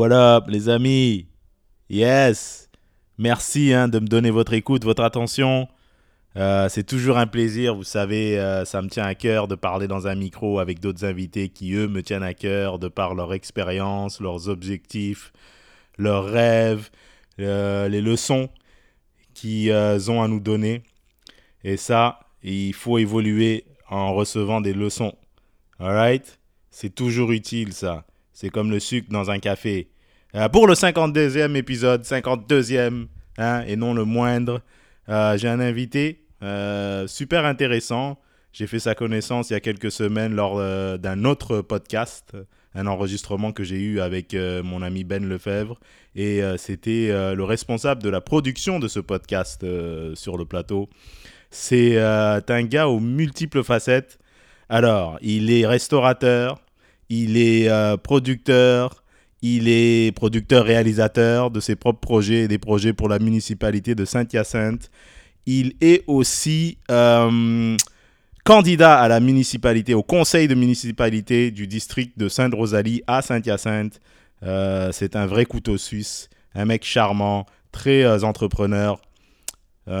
Up, les amis? Yes! Merci hein, de me donner votre écoute, votre attention. Euh, c'est toujours un plaisir, vous savez, euh, ça me tient à cœur de parler dans un micro avec d'autres invités qui, eux, me tiennent à cœur de par leur expérience, leurs objectifs, leurs rêves, euh, les leçons qu'ils ont à nous donner. Et ça, il faut évoluer en recevant des leçons. Alright? C'est toujours utile, ça. C'est comme le sucre dans un café. Euh, pour le 52e épisode, 52e, hein, et non le moindre, euh, j'ai un invité euh, super intéressant. J'ai fait sa connaissance il y a quelques semaines lors d'un autre podcast, un enregistrement que j'ai eu avec mon ami Ben Lefebvre. Et c'était le responsable de la production de ce podcast sur le plateau. C'est un gars aux multiples facettes. Alors, il est restaurateur, il est euh, producteur, il est producteur-réalisateur de ses propres projets et des projets pour la municipalité de Saint-Hyacinthe. Il est aussi euh, candidat à la municipalité, au conseil de municipalité du district de Sainte-Rosalie à Saint-Hyacinthe. Euh, c'est un vrai couteau suisse, un mec charmant, très entrepreneur. vous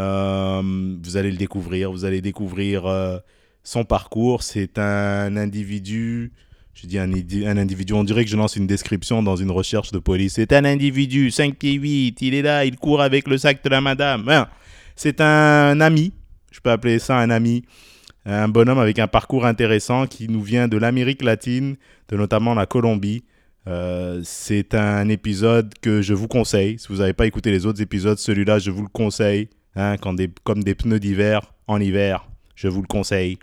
allez le découvrir, vous allez découvrir son parcours. C'est un individu je dis un, individu, on dirait que je lance une description dans une recherche de police. C'est un individu, 5 pieds 8, il est là, il court avec le sac de la madame. Hein. C'est un ami, je peux appeler ça un ami, un bonhomme avec un parcours intéressant qui nous vient de l'Amérique latine, de notamment la Colombie. Euh, c'est un épisode que je vous conseille. Si vous n'avez pas écouté les autres épisodes, celui-là, je vous le conseille. Hein, comme des pneus d'hiver en hiver, je vous le conseille.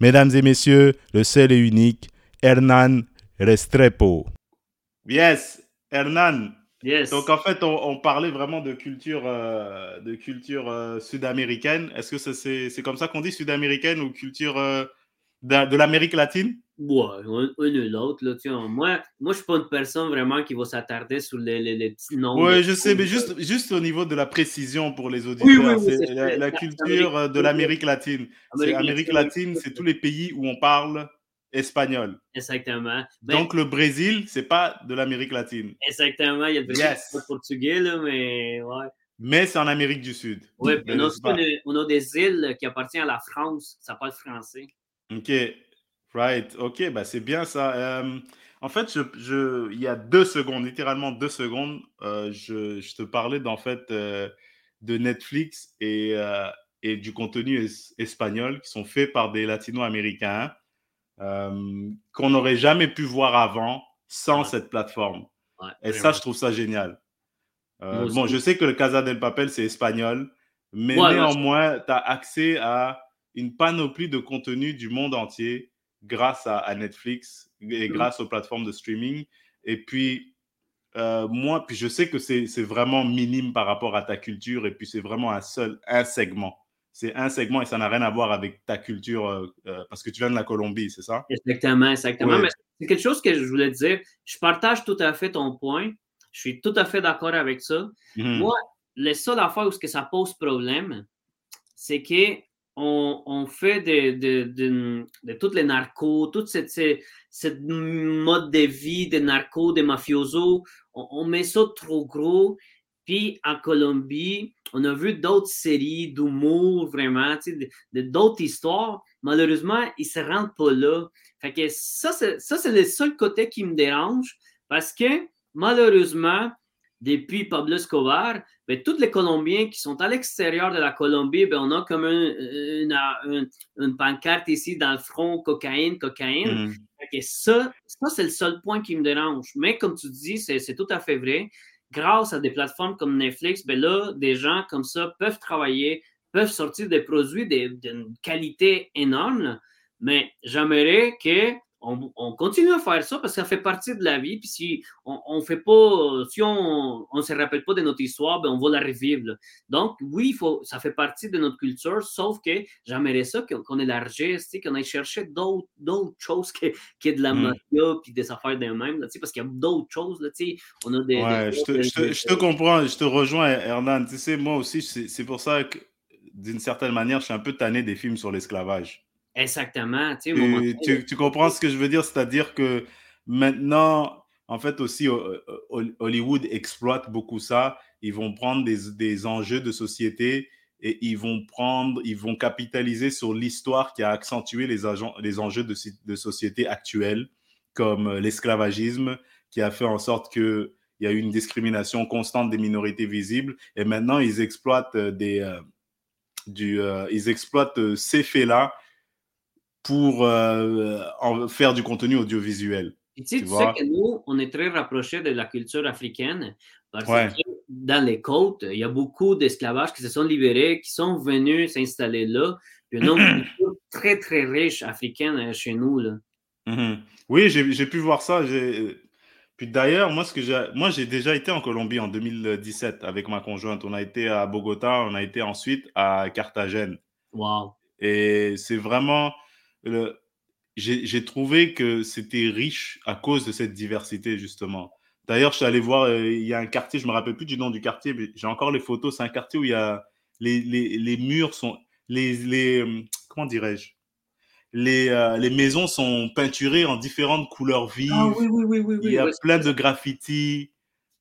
Mesdames et messieurs, le seul et unique, Hernan Restrepo. Yes, Hernan. Yes. Donc en fait, on, parlait vraiment de culture, euh, de culture euh, sud-américaine. Est-ce que c'est comme ça qu'on dit sud-américaine ou culture euh, de, l'Amérique latine? Ouais, un ou l'autre. Moi, moi, je suis pas une personne vraiment qui va s'attarder sur les, les, petits noms. Oui, je sais, mais juste, juste au niveau de la précision pour les auditeurs, c'est la, culture de l'Amérique latine. Amérique latine, c'est tous les pays où on parle espagnol. Exactement. Ben Donc le Brésil, c'est pas de l'Amérique latine. Exactement, il y a le portugais, là, mais ouais. Mais c'est en Amérique du Sud. Oui, on, a, des îles qui appartiennent à la France, ça parle français. OK, right. OK, bah c'est bien ça. Euh, en fait, je, il y a deux secondes, littéralement deux secondes, euh, je, te parlais d'en fait euh, de Netflix et, et du contenu espagnol qui sont faits par des latino-américains. Euh, qu'on n'aurait jamais pu voir avant sans cette plateforme. et ça, je trouve ça génial. Euh, bon, je sais que le Casa del Papel, c'est espagnol, mais néanmoins, tu as accès à une panoplie de contenu du monde entier grâce à, Netflix et mmh. grâce aux plateformes de streaming. Et puis, euh, moi, puis je sais que c'est vraiment minime par rapport à ta culture et puis c'est vraiment un seul, un segment c'est un segment et ça n'a rien à voir avec ta culture euh, euh, parce que tu viens de la Colombie, c'est ça? Exactement, exactement. Mais c'est quelque chose que je voulais dire. Je partage tout à fait ton point. Je suis tout à fait d'accord avec ça. Mhm. Moi, les seules affaires où que ça pose problème, c'est que on, fait de, de, de, toutes les narcos, toute cette, cette, mode de vie des narcos, des mafiosos, on met ça trop gros puis en Colombie, on a vu d'autres séries d'humour, vraiment, d'autres histoires. Malheureusement, ils ne se rendent pas là. Fait que ça, c'est le seul côté qui me dérange parce que malheureusement, depuis Pablo Escobar, ben, tous les Colombiens qui sont à l'extérieur de la Colombie, ben, on a comme une, une, pancarte ici dans le front, cocaïne, cocaïne. Mm. ça, ça c'est le seul point qui me dérange. Mais comme tu dis, c'est tout à fait vrai grâce à des plateformes comme Netflix, ben là, des gens comme ça peuvent travailler, peuvent sortir des produits d'une qualité énorme. Mais j'aimerais que on, continue à faire ça parce que ça fait partie de la vie. Puis si on, on fait pas, si on ne se rappelle pas de notre histoire, ben on va la revivre. Donc, oui, faut, ça fait partie de notre culture, sauf que j'aimerais ça qu'on élargisse, qu'on aille chercher d'autres choses que, que de la mm. mafia puis des affaires d'eux-mêmes, parce qu'il y a d'autres choses. Là, on a des, ouais, je, te, je, te, je, te, comprends, je te rejoins, Hernan. Tu sais, moi aussi, c'est pour ça que d'une certaine manière, je suis un peu tanné des films sur l'esclavage. Exactement. Tu, tu, comprends ce que je veux dire? C'est-à-dire que maintenant, en fait, aussi, Hollywood exploite beaucoup ça. Ils vont prendre des, des enjeux de société et ils vont prendre, ils vont capitaliser sur l'histoire qui a accentué les, agents, les enjeux de, de société actuels, comme l'esclavagisme, qui a fait en sorte qu'il y a eu une discrimination constante des minorités visibles. Et maintenant, ils exploitent, des, euh, du, euh, ils exploitent ces faits-là pour euh, en faire du contenu audiovisuel. tu, sais, que nous, on est très rapprochés de la culture africaine parce que dans les côtes, il y a beaucoup d'esclavages qui se sont libérés, qui sont venus s'installer là. Il y a un nombre très, très riche africain chez nous. Là. Mhm. Oui, j'ai pu voir ça. Puis d'ailleurs, moi, ce que j'ai, moi, j'ai déjà été en Colombie en 2017 avec ma conjointe. On a été à Bogota, on a été ensuite à Carthagène. Wow. Et c'est vraiment. J'ai trouvé que c'était riche à cause de cette diversité justement. D'ailleurs, je suis allé voir, euh, il y a un quartier, je me rappelle plus du nom du quartier, mais j'ai encore les photos. C'est un quartier où il y a les, les, les murs sont, les, les euh, comment dirais-je, les, euh, les maisons sont peinturées en différentes couleurs vives. Ah, oui, oui, oui, oui, il y a plein de graffitis.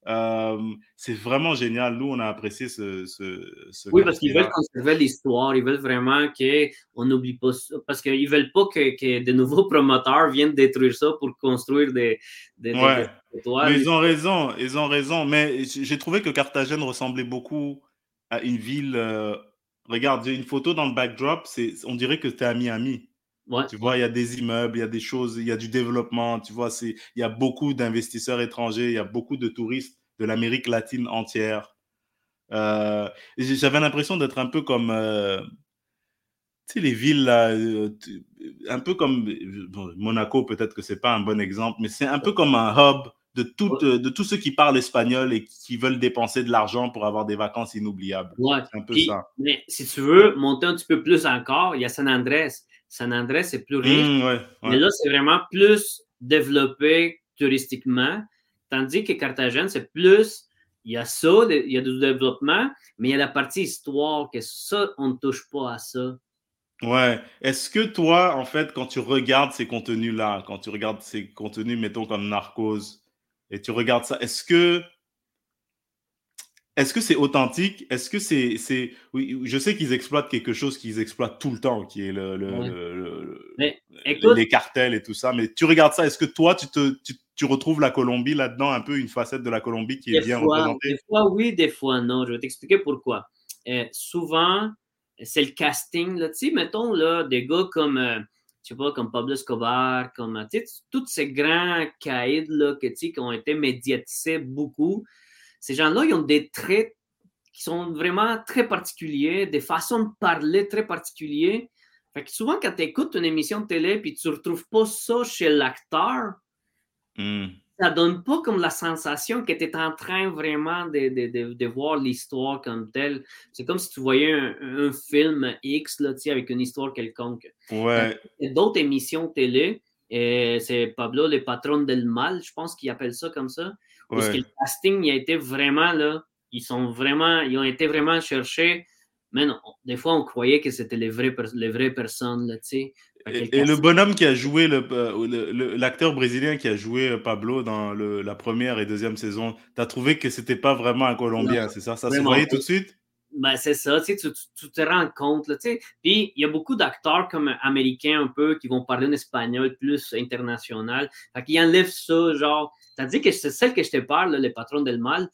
Euh, c'est vraiment génial. Nous, on a apprécié ce. ce, oui, parce qu'ils veulent conserver l'histoire. Ils veulent vraiment qu'on n'oublie pas ça. Parce qu'ils ne veulent pas que, que, de nouveaux promoteurs viennent détruire ça pour construire des. des, ouais. Mais ils ont raison. Ils ont raison. Mais j'ai trouvé que Carthagène ressemblait beaucoup à une ville. Euh, regarde, j'ai une photo dans le backdrop. On dirait que tu es à Miami. Ouais. Tu vois, il y a des immeubles, il y a des choses, il y a du développement. Tu vois, il y a beaucoup d'investisseurs étrangers, il y a beaucoup de touristes de l'Amérique latine entière. Euh, J'avais l'impression d'être un peu comme, euh, tu sais, les villes là, euh, un peu comme bon, Monaco. Peut-être que c'est pas un bon exemple, mais c'est un peu comme un hub de, tout, de tous ceux qui parlent espagnol et qui veulent dépenser de l'argent pour avoir des vacances inoubliables. Ouais. C'est un peu ça. Mais si tu veux monter un petit peu plus encore, il y a San Andrés. San Andrés, c'est plus riche. Mmh, mais là, c'est vraiment plus développé touristiquement. Tandis que Carthagène, c'est plus, il y a ça, il y a du développement, mais il y a la partie histoire, que ça, on ne touche pas à ça. Ouais. Est-ce que toi, en fait, quand tu regardes ces contenus-là, quand tu regardes ces contenus, mettons comme Narcos, et tu regardes ça, est-ce que est-ce que c'est authentique? Est-ce que c'est, c'est, oui, je sais qu'ils exploitent quelque chose qu'ils exploitent tout le temps, qui est le, les cartels et tout ça. Mais tu regardes ça, est-ce que toi, tu te, tu, retrouves la Colombie là-dedans, un peu une facette de la Colombie qui est bien représentée? Des fois, oui, des fois, non. Je vais t'expliquer pourquoi. Euh, souvent, c'est le casting. Là, tu sais, mettons là, des gars comme, euh, je sais pas, comme Pablo Escobar, comme, tu sais, tous ces grands caïds là, que, qui ont été médiatisés beaucoup ces gens-là, ils ont des traits qui sont vraiment très particuliers, des façons de parler très particulières. Fait que souvent, quand tu écoutes une émission de télé et tu ne retrouves pas ça chez l'acteur, hmm. ça donne pas comme la sensation que tu es en train vraiment de, de, de, voir l'histoire comme telle. C'est comme si tu voyais un, film X là, avec une histoire quelconque. Ouais. D'autres émissions télé, c'est Pablo, le patron del mal, je pense qu'il appelle ça comme ça. Parce que le casting, il a été vraiment là. Ils sont vraiment, ils ont été vraiment cherchés. Mais non, des fois, on croyait que c'était les vraies, les vraies personnes, là, tu sais. Et, le bonhomme qui a joué, euh, l'acteur brésilien qui a joué euh, Pablo dans la première et deuxième saison, tu as trouvé que c'était pas vraiment un Colombien, c'est ça? Ça se voyait tout de suite? Ben, c'est ça, tu, sais, tu, te rends compte. Là, tu sais. Puis il y a beaucoup d'acteurs comme américains un peu qui vont parler en espagnol plus international. Fait qu'ils enlèvent ça, genre, Tandis que c'est celle que je te parle, les patrons del mal,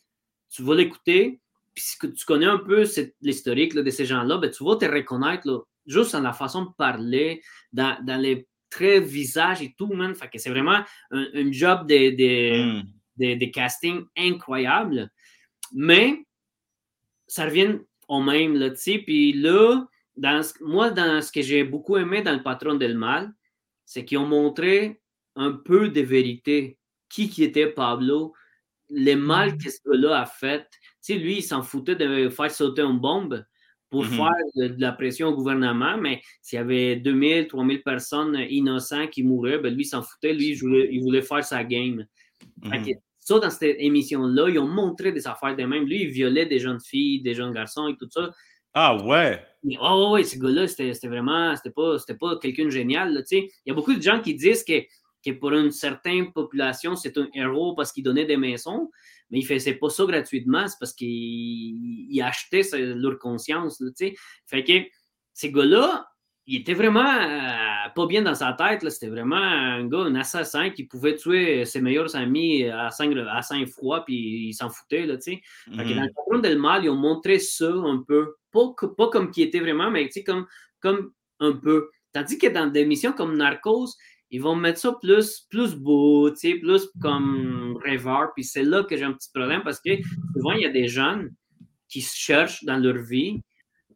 tu vas l'écouter, puis si tu connais un peu l'historique de ces gens-là, ben, tu vas te reconnaître juste dans la façon de parler, dans, les traits, visage et tout, man. Fait que c'est vraiment un, job de, de, hmm. de, casting incroyable. Mais ça revient au même, là, tu sais. Puis là, dans moi, dans ce que j'ai beaucoup aimé dans le patron del mal, c'est qu'ils ont montré un peu de vérité qui, qui était Pablo, le mal mm. que ce gars-là a fait. Tu sais, lui, il s'en foutait de faire sauter une bombe pour mm-hmm. faire de, la pression au gouvernement, mais s'il y avait 2000, 3000 personnes innocentes qui mouraient, ben lui, il s'en foutait. Lui, il voulait, faire sa game. Ça, dans cette émission-là, ils ont montré des affaires de même. Lui, il violait des jeunes filles, des jeunes garçons et tout ça. Ah ouais? oh, ouais, ce gars-là, c'était vraiment, c'était pas, pas quelqu'un de génial. Il y a beaucoup de gens qui disent que que pour une certaine population, c'est un héros parce qu'il donnait des maisons, mais il faisait pas ça gratuitement, c'est parce qu'il achetait leur conscience. Là, fait que ces gars-là, il était vraiment euh, pas bien dans sa tête. C'était vraiment un gars, un assassin qui pouvait tuer ses meilleurs amis à sang, à froid, puis il s'en foutait. Là, que dans le patron del mal, ils ont montré ça un peu. Pas, pas comme qui était vraiment, mais comme, comme un peu. Tandis que dans des missions comme Narcos, ils vont mettre ça plus, plus beau, plus comme rêveur. Puis c'est là que j'ai un petit problème parce que souvent, il y a des jeunes qui se cherchent dans leur vie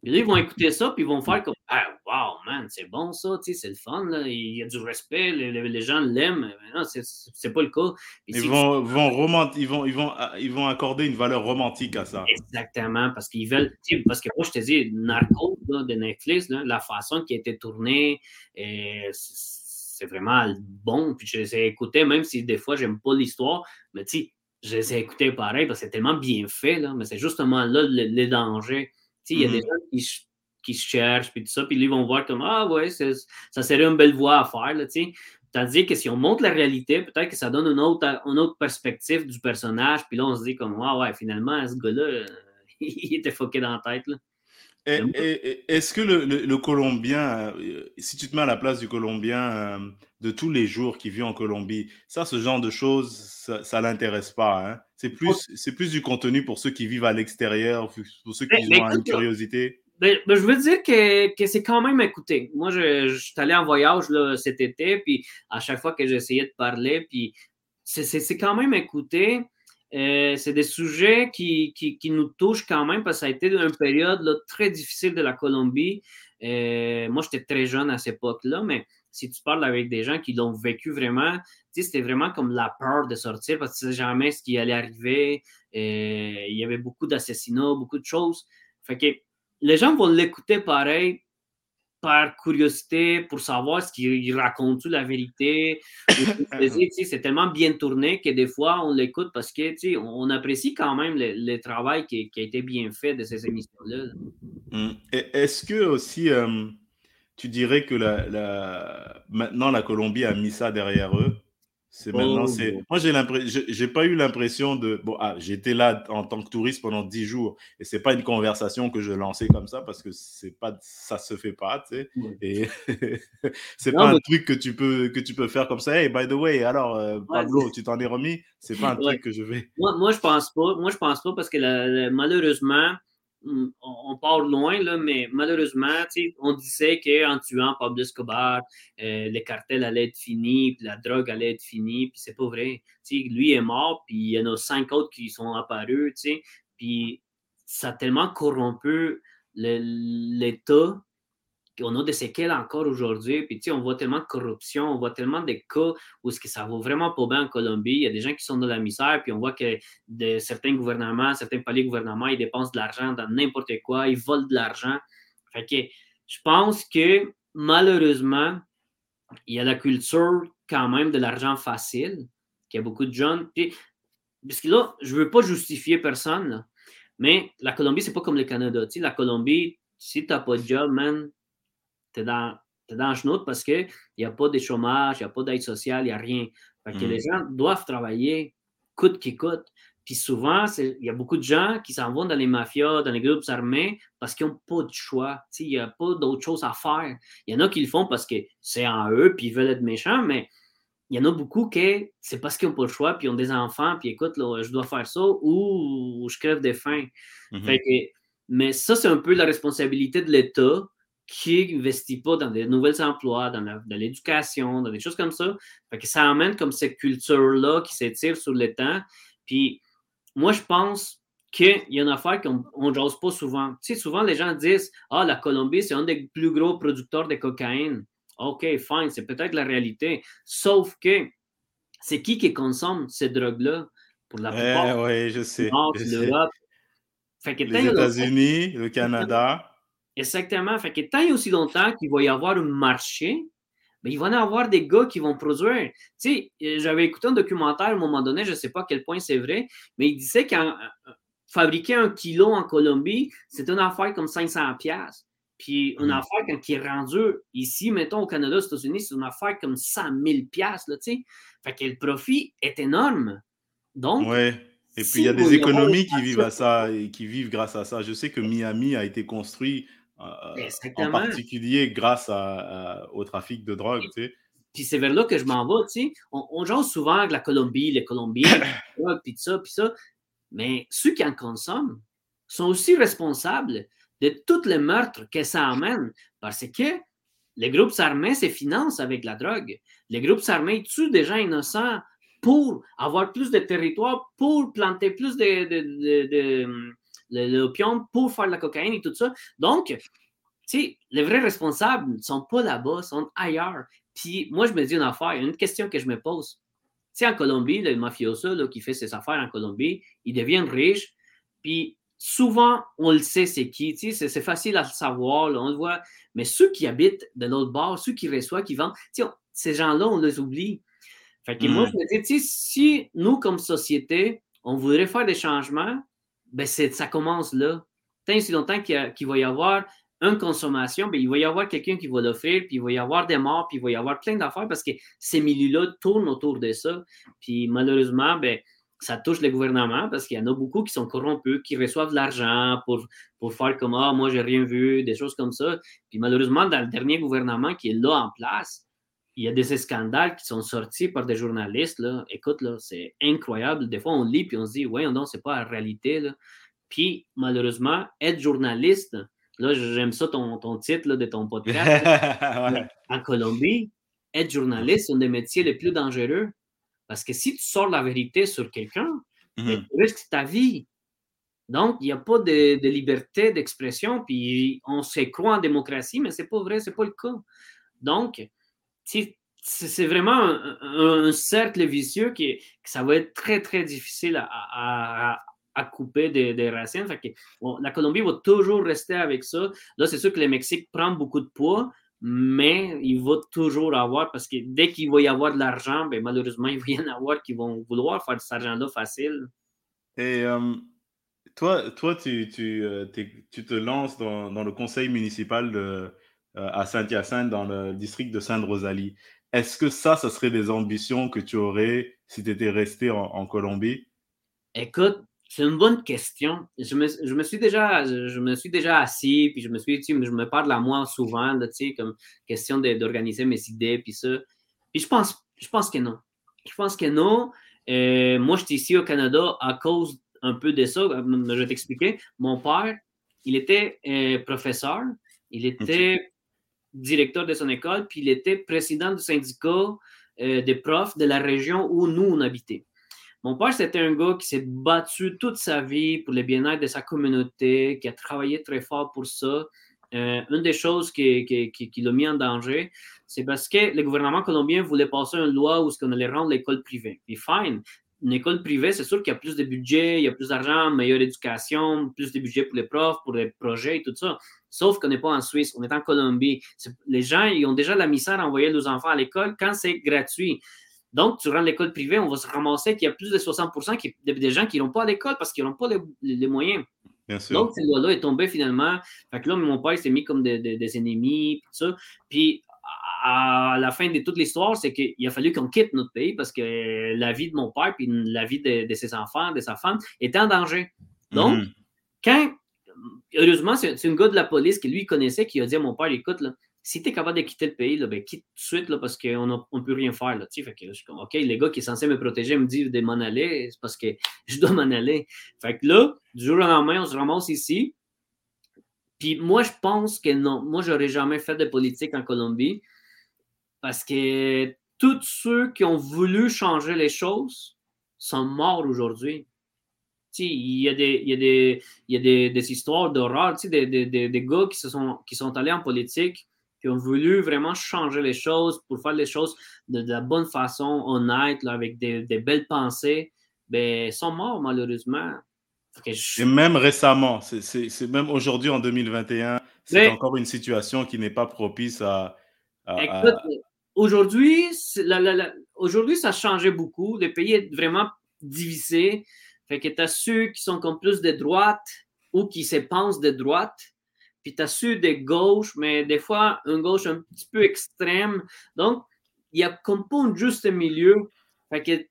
puis là, ils vont écouter ça, puis ils vont faire comme Ah, wow, man, c'est bon ça, c'est le fun, là. il y a du respect, les, gens l'aiment. Non, c'est pas le cas. ils, vont, vont ils, vont, ils, vont, ils vont accorder une valeur romantique à ça. Exactement, parce qu'ils veulent. Parce que moi, je te dis, Narco de Netflix, la façon qui a été tournée, c'est vraiment bon. Puis je les ai écoutés, même si des fois, j'aime pas l'histoire, mais tu je les ai écoutés pareil, parce que c'est tellement bien fait, là, mais c'est justement là le danger il y a des mmh gens qui, se cherchent, puis tout ça, puis ils vont voir comme Ah ouais, ça serait une belle voie à faire. Là, Tandis que si on montre la réalité, peut-être que ça donne une autre, une autre perspective du personnage, puis là, on se dit comme Ah ouais, finalement, ce gars-là, il était foqué dans la tête. Là. Est-ce que le, Colombien, euh, si tu te mets à la place du Colombien euh, de tous les jours qui vit en Colombie, ça, ce genre de choses, ça ne l'intéresse pas. Hein? C'est plus, c'est plus du contenu pour ceux qui vivent à l'extérieur, pour ceux qui ont une curiosité. Ben, je veux dire que, que c'est quand même écouté. Moi, je, je, suis allé en voyage là, cet été, puis à chaque fois que j'essayais de parler, puis c'est quand même écouté. Euh, c'est des sujets qui, qui, nous touchent quand même parce que ça a été une période très difficile de la Colombie. Euh, moi, j'étais très jeune à cette époque-là, mais si tu parles avec des gens qui l'ont vécu vraiment, c'était vraiment comme la peur de sortir parce que tu ne sais jamais ce qui allait arriver. Euh, il y avait beaucoup d'assassinats, beaucoup de choses. Fait que les gens vont l'écouter pareil par curiosité pour savoir ce qu'il raconte la vérité. c'est tellement bien tourné que des fois, on l'écoute parce que on apprécie quand même le, travail qui, a été bien fait de ces émissions-là. Hum. Est-ce que aussi, euh, tu dirais que la, maintenant la Colombie a mis ça derrière eux? C'est maintenant, c'est. Oh. Moi, j'ai l'impression, j'ai pas eu l'impression de. Bon, ah, j'étais là en tant que touriste pendant 10 jours et c'est pas une conversation que je lançais comme ça parce que c'est pas, ça se fait pas, tu sais. Et c'est pas un truc que tu peux que tu peux faire comme ça. Hey, by the way, alors euh, Pablo, tu t'en es remis? C'est pas un truc que je vais. Moi, moi, je pense pas. Moi, je pense pas parce que malheureusement, Mm, on, part loin, là, mais malheureusement, on disait qu'en tuant Pablo Escobar, euh, les cartels allaient être finis, puis la drogue allait être finie, puis c'est pas vrai. lui est mort, puis il y en a cinq autres qui sont apparus, puis ça a tellement corrompu l'État on a des séquelles encore aujourd'hui. Puis, on voit tellement de corruption, on voit tellement de cas où ce que ça vaut vraiment pas bien en Colombie. Il y a des gens qui sont dans la misère, puis on voit que de, certains gouvernements, certains paliers gouvernements, ils dépensent de l'argent dans n'importe quoi, ils volent de l'argent. Fait que je pense que malheureusement, il y a la culture quand même de l'argent facile, qu'il y a beaucoup de jeunes. Puis, parce que là, je veux pas justifier personne, mais la Colombie, c'est pas comme le Canada. Tu la Colombie, si tu n'as pas de job, man, tu es dans, es dans le parce qu'il n'y a pas de chômage, il n'y a pas d'aide sociale, il n'y a rien. Fait que les mm. gens doivent travailler coûte qui coûte. Puis souvent, il y a beaucoup de gens qui s'en vont dans les mafias, dans les groupes armés, parce qu'ils n'ont pas de choix. Il n'y a pas d'autre chose à faire. Il y en a qui le font parce que c'est en eux, puis ils veulent être méchants, mais il y en a beaucoup qui, c'est parce qu'ils n'ont pas le choix, puis ils ont des enfants, puis écoute, je dois faire ça, ou, je crève des faim. Mm-hmm. mais ça, c'est un peu la responsabilité de l'État qui n'investit pas dans des nouveaux emplois, dans, l'éducation, dans des choses comme ça. Fait que ça amène comme cette culture-là qui s'étire sur le temps. Puis moi, je pense qu'il y a une affaire qu'on ne jase pas souvent. Tu sais, souvent les gens disent Ah, la Colombie, c'est un des plus gros producteurs de cocaïne. OK, fine, c'est peut-être la réalité. Sauf que c'est qui qui consomme ces drogues-là? Pour la plupart? oui, je sais. Les États-Unis, le Canada. Exactement. Fait que tant et aussi longtemps qu'il va y avoir un marché, ben, il va y avoir des gars qui vont produire. Tu sais, euh, j'avais écouté un documentaire à un moment donné, je ne sais pas à quel point c'est vrai, mais il disait qu'en fabriquer un kilo en Colombie, c'est une affaire comme 500 pièces. Puis une mm. affaire, quand qui est rendue ici, mettons au Canada, aux États-Unis, c'est une affaire comme 100 000 là, tu sais. Fait que le profit est énorme. Donc, ouais. Et puis il y a des économies qui vivent à ça et qui vivent grâce à ça. Je sais que Miami a été construit euh, en particulier grâce au trafic de drogue. Tu sais. Puis c'est vers là que je m'en vais. Tu sais. On, on souvent avec la Colombie, les Colombiens, puis ça, puis ça. Mais ceux qui en consomment sont aussi responsables de tous les meurtres que ça amène parce que les groupes armés se financent avec la drogue. Les groupes armés tuent des gens innocents pour avoir plus de territoire, pour planter plus de, de, l'opium, pour faire la cocaïne et tout ça. Donc, tu sais, les vrais responsables ne sont pas là-bas, sont ailleurs. Puis moi, je me dis une affaire, une question que je me pose. Tu sais, en Colombie, le mafioso là, qui fait ses affaires en Colombie, il devient riche, puis souvent, on le sait, c'est qui. Tu sais, c'est facile à savoir, on le voit. Mais ceux qui habitent de l'autre bord, ceux qui reçoivent, qui vendent, tu sais, ces gens-là, on les oublie. Fait que moi, mm. je me dis, si nous, comme société, on voudrait faire des changements, ben ça commence là. Tant si longtemps qu'il va y avoir une consommation, ben il va y avoir quelqu'un qui va l'offrir, puis il va y avoir des morts, puis il va y avoir plein d'affaires parce que ces milieux-là tournent autour de ça. Puis malheureusement, ben, ça touche le gouvernement parce qu'il y en a beaucoup qui sont corrompus, qui reçoivent de l'argent pour, pour faire comme Ah, moi, j'ai rien vu, des choses comme ça. Puis malheureusement, dans le dernier gouvernement qui est là en place, il y a des scandales qui sont sortis par des journalistes. Là. Écoute, là, c'est incroyable. Des fois, on lit puis on se dit, ouais, non, c'est pas la réalité. Là. Puis, malheureusement, être journaliste, là, j'aime ça ton, ton titre de ton podcast. En Colombie, être journaliste, c'est un des métiers les plus dangereux. Parce que si tu sors la vérité sur quelqu'un, ben, mm-hmm. tu risques ta vie. Donc, il n'y a pas de, de liberté d'expression, puis on se croit en démocratie, mais c'est pas vrai, c'est pas le cas. Donc, c'est vraiment un, cercle vicieux qui, ça va être très, très difficile à, couper des, racines. la Colombie va toujours rester avec ça. Là, c'est sûr que le Mexique prend beaucoup de poids, mais il va toujours avoir, parce que dès qu'il va y avoir de l'argent, ben, malheureusement, il va y en avoir qui vont vouloir faire cet argent-là facile. Et euh, toi, toi tu, tu, euh, tu, te lances dans, le conseil municipal de, à Saint-Hyacinthe, dans le district de Sainte-Rosalie. Est-ce que ça, ce serait des ambitions que tu aurais si tu étais resté en, Colombie? Écoute, c'est une bonne question. Je me, je me, suis déjà, je me suis déjà assis, puis je me suis dit, je me parle à moi souvent, là, comme question d'organiser mes idées, puis ça. Puis je pense, je pense que non. Je pense que non. Euh, moi, j'étais ici au Canada à cause un peu de ça. Je vais t'expliquer. Mon père, il était euh, professeur. Il était directeur de son école, puis il était président du syndicat euh, des profs de la région où nous, on habitait. Mon père, c'était un gars qui s'est battu toute sa vie pour le bien-être de sa communauté, qui a travaillé très fort pour ça. Euh, une des choses qui, qui, qui, l'a mis en danger, c'est parce que le gouvernement colombien voulait passer une loi où ce qu'on allait rendre l'école privée. Puis fine, une école privée, c'est sûr qu'il y a plus de budget, il y a plus d'argent, meilleure éducation, plus de budget pour les profs, pour les projets et tout ça. Sauf qu'on n'est pas en Suisse, on est en Colombie. les gens, ils ont déjà la misère à envoyer leurs enfants à l'école quand c'est gratuit. Donc, tu rends l'école privée, on va se ramasser qu'il y a plus de 60 qui, des gens qui n'ont pas à l'école parce qu'ils n'ont pas les, moyens. Bien sûr. Donc, cette loi-là est tombée finalement. Fait que là, mon père s'est mis comme des, ennemis, tout ça. Puis, à la fin de toute l'histoire, c'est qu'il a fallu qu'on quitte notre pays parce que la vie de mon père puis la vie de, ses enfants, de sa femme, était en danger. Donc, mhm. quand heureusement, c'est une gars de la police qui lui connaissait, qui a dit à mon père écoute, là, si tu es capable de quitter le pays, là, ben, quitte tout de suite là, parce qu'on ne peut rien faire. Là, fait que je suis comme OK, le gars qui est censé me protéger me dit de m'en aller, c'est parce que je dois m'en aller. Fait que là, du jour au lendemain, on se ramasse ici. Puis moi, je pense que non. Moi, j'aurais jamais fait de politique en Colombie parce que tous ceux qui ont voulu changer les choses sont morts aujourd'hui il y a des, il y a des, il y a des, des histoires d'horreur, des, des, des, gars qui, se sont, qui sont allés en politique, qui ont voulu vraiment changer les choses pour faire les choses de, la bonne façon, honnête, là, avec des, belles pensées, ben, sont morts malheureusement. Et même récemment, c'est même aujourd'hui en 2021, c'est encore une situation qui n'est pas propice à. Écoute, aujourd'hui, aujourd'hui, ça a changé beaucoup. Le pays est vraiment divisé. Fait que tu as ceux qui sont comme plus de droite ou qui se pensent de droite, puis tu as su des gauches, mais des fois, une gauche un petit peu extrême. Donc, il y a comme pas un juste milieu. Fait que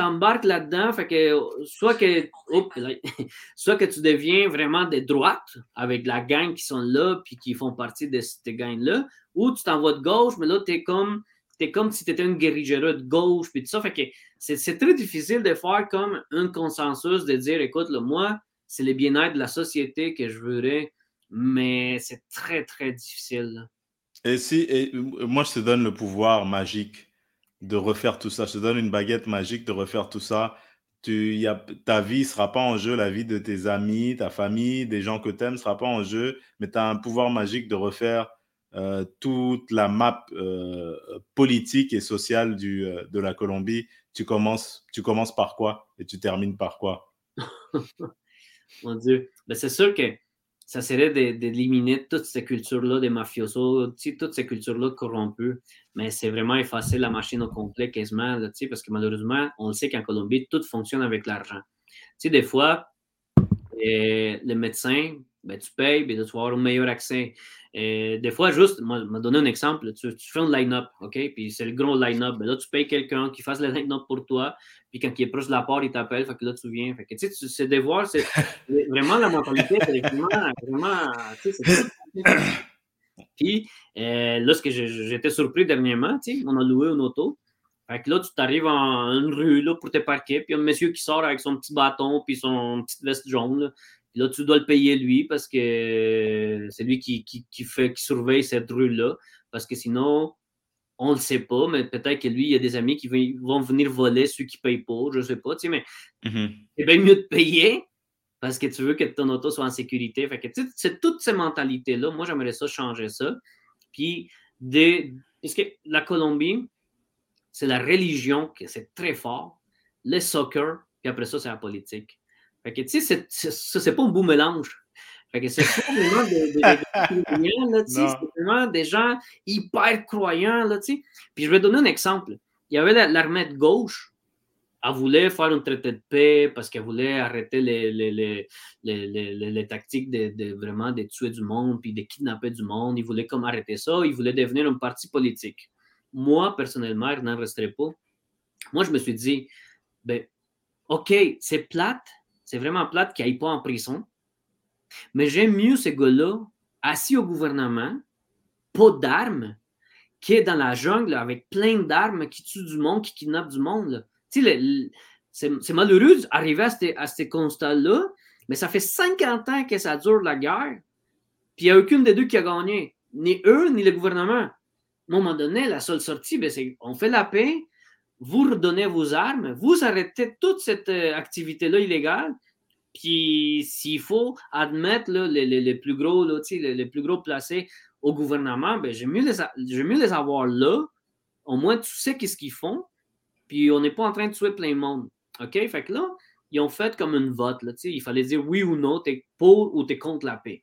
t'embarques là-dedans, fait que soit que, soit que tu deviens vraiment des droites avec la gang qui sont là puis qui font partie de cette gang-là, ou tu t'en vas de gauche, mais là, tu es comme, es comme si tu étais une guérillera de gauche puis tout ça. Fait que c'est très difficile de faire comme un consensus, de dire, écoute, là, moi, c'est le bien-être de la société que je voudrais, mais c'est très, très difficile. Et si, moi, je te donne le pouvoir magique de refaire tout ça. Je te donne une baguette magique de refaire tout ça. Tu, y a, ta vie ne sera pas en jeu, la vie de tes amis, ta famille, des gens que tu aimes ne sera pas en jeu, mais tu as un pouvoir magique de refaire euh, toute la map euh, politique et sociale du, euh, de la Colombie. Tu commences, tu commences par quoi et tu termines par quoi? Mon Dieu. Ben, c'est sûr que ça serait d'éliminer toute cette culture-là des mafiosos, toutes ces cultures-là corrompues. Mais c'est vraiment effacer la machine au complet quasiment, parce que malheureusement, on le sait qu'en Colombie, tout fonctionne avec l'argent. Des fois, les, les médecins, ben, tu payes, ben, tu vas avoir un meilleur accès. Et des fois, juste, moi, je donner un exemple. Tu, fais un line-up, OK? Puis c'est le gros line-up. Ben là, tu payes quelqu'un qui fasse le line-up pour toi. Puis quand il est proche de la porte, il t'appelle. Fait que là, tu viens. Fait que, tu sais, c'est de voir, c'est vraiment la mentalité, c'est vraiment, vraiment, tu sais, Puis, euh, là, ce que j'étais surpris dernièrement, tu sais, on a loué une auto. Fait que là, tu t'arrives en une rue là, pour te parquer, puis un monsieur qui sort avec son petit bâton, puis son petite veste jaune. Là. Là, tu dois le payer lui parce que c'est lui qui, fait, qui surveille cette rue-là. Parce que sinon, on ne le sait pas, mais peut-être que lui, il y a des amis qui vont venir voler ceux qui ne payent pas, je ne sais pas, tu sais, mais mm-hmm. c'est bien mieux de payer parce que tu veux que ton auto soit en sécurité. Fait que, c'est toutes ces mentalités-là. Moi, j'aimerais ça changer ça. Puis, des, parce que la Colombie, c'est la religion, qui c'est très fort, le soccer, puis après ça, c'est la politique. Fait que, tu sais, ça, c'est pas un beau mélange. Fait que c'est vraiment des, des, c'est vraiment des gens hyper croyants, là, tu sais. Puis je vais donner un exemple. Il y avait l'armée de gauche, elle voulait faire un traité de paix parce qu'elle voulait arrêter les, les, les, les tactiques de, vraiment de tuer du monde puis de kidnapper du monde. Ils voulaient comme arrêter ça. Ils voulaient devenir un parti politique. Moi, personnellement, je n'en resterai pas. Moi, je me suis dit, ben, OK, c'est plate, c'est vraiment plate qu'il n'aille pas en prison. Mais j'aime mieux ce gars-là assis au gouvernement, pas d'armes, qui est dans la jungle avec plein d'armes, qui tue du monde, qui kidnappe du monde. C'est malheureux d'arriver à ce, à ce constat-là, mais ça fait 50 ans que ça dure la guerre, puis il n'y a aucune des deux qui a gagné. Ni eux, ni le gouvernement. À un moment donné, la seule sortie, ben, c'est on fait la paix, vous redonnez vos armes, vous arrêtez toute cette euh, activité-là illégale, puis s'il faut admettre les, les, plus gros, là, les, les, plus gros placés au gouvernement, ben, j'aime mieux, les, mieux les avoir là. Au moins, tu sais qu'est-ce qu'ils font, puis on n'est pas en train de tuer plein de monde. OK? Fait que là, ils ont fait comme une vote. Il fallait dire oui ou non, tu es pour ou tu es contre la paix.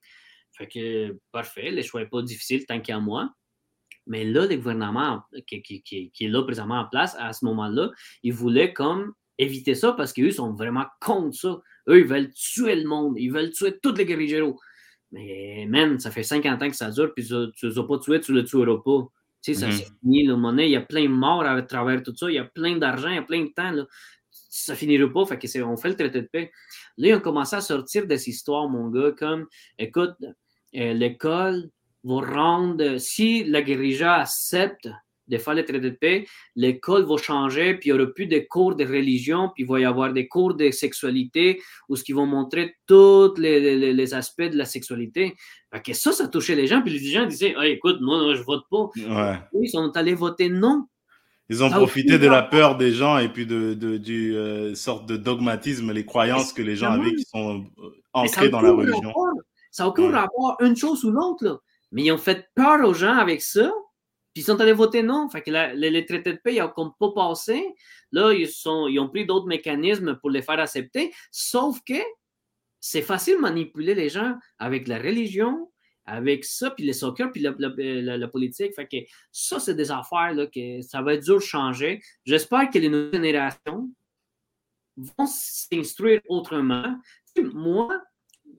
Fait que, parfait, le choix n'est pas difficile tant qu'à moi. Mais là, le gouvernement qui, qui, est là présentement en place, à ce moment-là, ils voulaient comme éviter ça parce qu'eux sont vraiment contre ça. Eux, ils veulent tuer le monde. Ils veulent tuer tous les guerrilleros. Mais, man, ça fait 50 ans que ça dure, puis tu ne les as pas tués, tu ne le tueras pas. Tu sais, ça mm fini, le monnaie. Il y a plein de morts à travers tout ça. Il y a plein d'argent, il y a plein de temps. Là. Ça finira pas. Fait que on fait le traité de paix. Là, ils ont commencé à sortir des histoires, mon gars, comme écoute, euh, l'école va rendre, si la guérilla accepte de faire le traité de paix, l'école va changer, puis il n'y aura plus de cours de religion, puis il va y avoir des cours de sexualité où ce qui vont montrer tous les, les, aspects de la sexualité. que ça, ça touchait les gens, puis les gens disaient écoute, moi, je vote pas. Ils sont allés voter non. Ils ont profité de la peur des gens et puis de, de du euh, sorte de dogmatisme, les croyances que les gens avaient qui sont euh, ancrées dans la religion. ça n'a aucun rapport une chose ou l'autre. Mais ils ont fait peur aux gens avec ça. Puis ils sont allés voter non. Fait que les, traités de paix, ils n'ont comme pas passé. Là, ils, sont, ils ont pris d'autres mécanismes pour les faire accepter. Sauf que c'est facile de manipuler les gens avec la religion, avec ça, puis les soccer, puis la, politique. Fait que ça, c'est des affaires là, que ça va être dur de changer. J'espère que les nouvelles générations vont s'instruire autrement. Moi,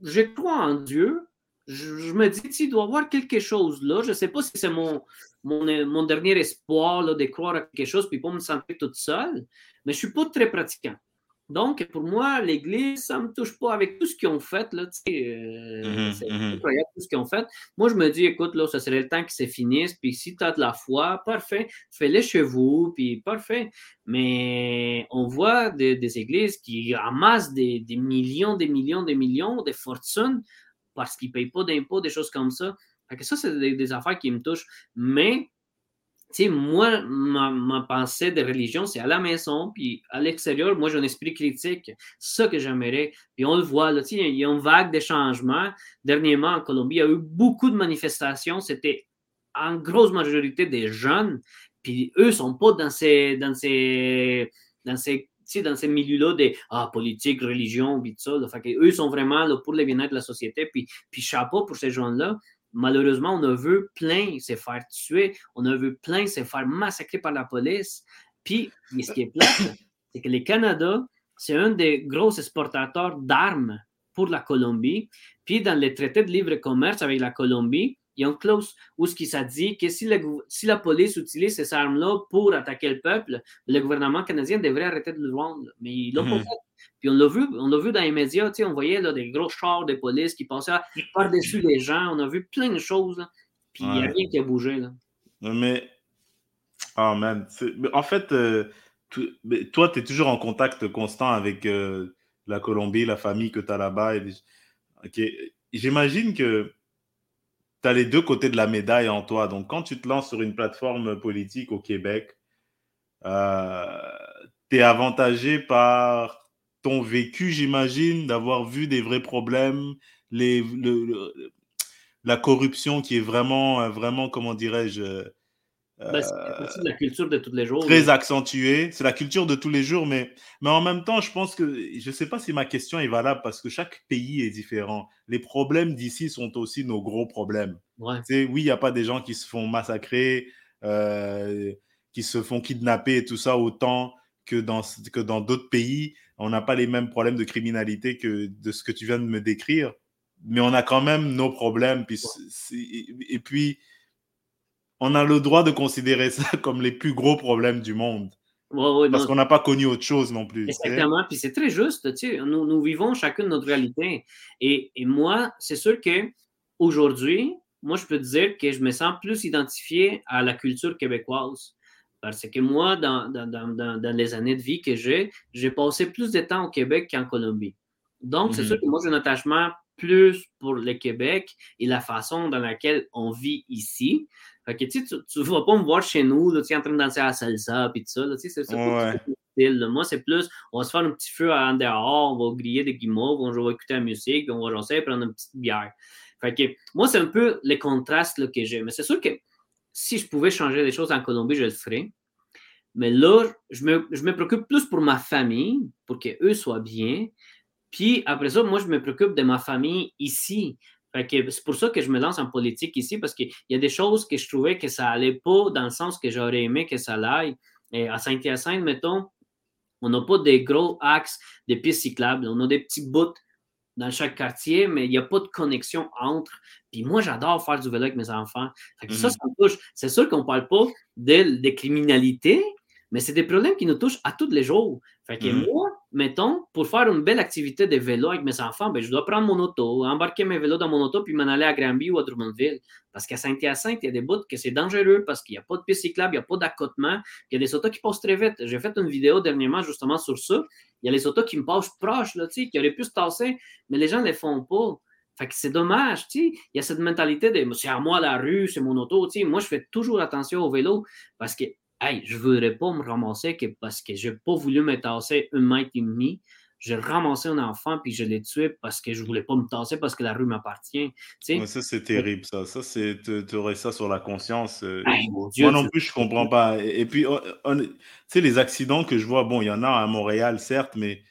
je crois en Dieu, je, me dis, il doit y avoir quelque chose là. Je ne sais pas si c'est mon, mon, mon, dernier espoir là, de croire à quelque chose puis pas me sentir toute seule, mais je ne suis pas très pratiquant. Donc, pour moi, l'Église, ça ne me touche pas avec tout ce qu'ils ont fait. Là, euh, c'est mmh incroyable tout ce qu'ils ont fait. Moi, je me dis, écoute, là, ça serait le temps que ça finisse. Puis si tu as de la foi, parfait, fais-le chez vous, puis parfait. Mais on voit des, églises qui amassent des, millions, des millions, des millions, de fortunes parce qu'ils ne payent pas d'impôts, des choses comme ça. Fait que ça, c'est des, affaires qui me touchent. Mais sais, moi, ma, pensée de religion, c'est à la maison, puis à l'extérieur, moi, j'ai un esprit critique. Ça que j'aimerais. Puis on le voit, là, il y a une vague de changements. Dernièrement, en Colombie, il y a eu beaucoup de manifestations. C'était en grosse majorité des jeunes. Puis eux ne sont pas dans ces, dans ces dans ces milieux-là des ah, politique, religion, puis ça. Sont vraiment là, pour le bien-être de la société. Puis, puis chapeau pour ces gens-là malheureusement, on a vu plein se faire tuer, on a vu plein se faire massacrer par la police. Puis, ce qui est plate, c'est que le Canada, c'est un des gros exportateurs d'armes pour la Colombie. Puis, dans les traités de libre-commerce avec la Colombie, il y a une clause où ce qui ça dit que si, si, la police utilise ces armes-là pour attaquer le peuple, le gouvernement canadien devrait arrêter de le vendre. Mais ils l'ont pas mhm. fait. Puis on l'a vu, on l'a vu dans les médias, on voyait là, des gros chars de police qui passaient par-dessus les gens. On a vu plein de choses. Puis il n'y a rien qui a bougé. Là. Mais, oh man, en fait, euh, toi, tu es toujours en contact constant avec euh, la Colombie, la famille que tu as là-bas. J'imagine que les deux côtés de la médaille en toi. Donc, quand tu te lances sur une plateforme politique au Québec, euh, tu es avantagé par ton vécu, j'imagine, d'avoir vu des vrais problèmes, les, la corruption qui est vraiment, euh, vraiment comment dirais-je, ben, c'est la culture de tous les jours. Très accentuée. C'est la culture de tous les jours, mais, mais en même temps, je pense que je ne sais pas si ma question est valable parce que chaque pays est différent. Les problèmes d'ici sont aussi nos gros problèmes. Ouais. Oui, il n'y a pas des gens qui se font massacrer, euh, qui se font kidnapper et tout ça autant que dans que dans d'autres pays. On n'a pas les mêmes problèmes de criminalité que de ce que tu viens de me décrire, mais on a quand même nos problèmes. Puis, et puis, on a le droit de considérer ça comme les plus gros problèmes du monde. parce qu'on n'a pas connu autre chose non plus. Exactement. Puis c'est très juste. Tu sais, nous, nous, vivons chacun notre réalité. Et, et moi, c'est sûr que aujourd'hui, moi, je peux te dire que je me sens plus identifié à la culture québécoise. Parce que moi, dans, dans, dans, dans les années de vie que j'ai, j'ai passé plus de temps au Québec qu'en Colombie. Donc, c'est mhm. sûr que moi, j'ai un attachement plus pour le Québec et la façon dans laquelle on vit ici. Fait que, tu ne vas pas me voir chez nous, là, en train de danser à la salsa et tout ça. C'est style. Moi, c'est plus, on va se faire un petit feu en dehors, on va griller des guimauves, on va écouter la musique, on va lancer prendre une petite bière. Fait que, moi, c'est un peu les contrastes que j'ai. Mais c'est sûr que si je pouvais changer des choses en Colombie, je le ferais. Mais là, je me, je me préoccupe plus pour ma famille, pour qu'eux soient bien. Puis après ça, moi, je me préoccupe de ma famille ici. C'est pour ça que je me lance en politique ici, parce qu'il y a des choses que je trouvais que ça allait pas dans le sens que j'aurais aimé que ça aille. Et à Saint-Hyacinthe, mettons, on n'a pas des gros axes de pistes cyclables. On a des petits bouts dans chaque quartier, mais il n'y a pas de connexion entre. Puis moi, j'adore faire du vélo avec mes enfants. Ça, mhm. ça me touche. C'est sûr qu'on ne parle pas de, de criminalité, mais c'est des problèmes qui nous touchent à tous les jours. Fait que mhm. moi, mettons, pour faire une belle activité de vélo avec mes enfants, ben, je dois prendre mon auto, embarquer mes vélos dans mon auto, puis m'en aller à Granby ou à Drummondville. Parce qu'à Saint-Hyacinthe, il y a des bouts que c'est dangereux parce qu'il n'y a pas de piste cyclable, il n'y a pas d'accotement, il y a des autos qui passent très vite. J'ai fait une vidéo dernièrement justement sur ça. Il y a les autos qui me passent proches, là, qui auraient pu se tasser, mais les gens ne les font pas. Fait que c'est dommage, tu Il y a cette mentalité de c'est à moi la rue, c'est mon auto, tu Moi, je fais toujours attention au vélo parce que hey, je ne voudrais pas me ramasser que parce que je n'ai pas voulu me tasser un mètre et demi. J'ai ramassé un enfant puis je l'ai tué parce que je ne voulais pas me tasser parce que la rue m'appartient. ça, c'est terrible, ça. Ça, c'est, tu aurais ça sur la conscience. Euh, moi non plus, je ne comprends pas. Et, puis, tu sais, les accidents que je vois, bon, il y en a à Montréal, certes, mais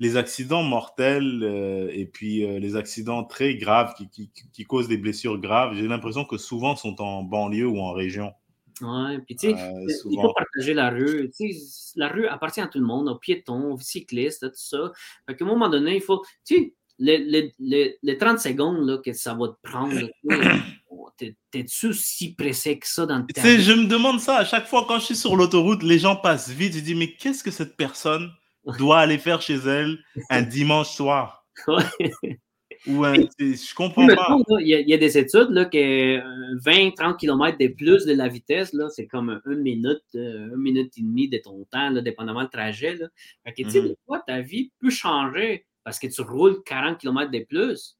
les accidents mortels euh, et puis euh, les accidents très graves qui, qui, qui causent des blessures graves, j'ai l'impression que souvent sont en banlieue ou en région. Ouais, puis tu sais, euh, il faut partager la rue. Tu sais, la rue appartient à tout le monde, aux piétons, aux cyclistes, tout ça. Fait qu'à un moment donné, il faut. Tu sais, les, les, les, 30 secondes là, que ça va te prendre, t'es-tu si pressé que ça dans le temps? Je me demande ça à chaque fois quand je suis sur l'autoroute, les gens passent vite. Je dis, mais qu'est-ce que cette personne doit aller faire chez elle un dimanche soir? Ouais, je comprends pas. Il y, a des études là, que 20-30 km de plus de la vitesse, c'est comme une minute, euh, une minute et demie de ton temps, là, dépendamment du trajet. Là. Fait que, mm-hmm. des fois, ta vie peut changer parce que tu roules 40 km de plus,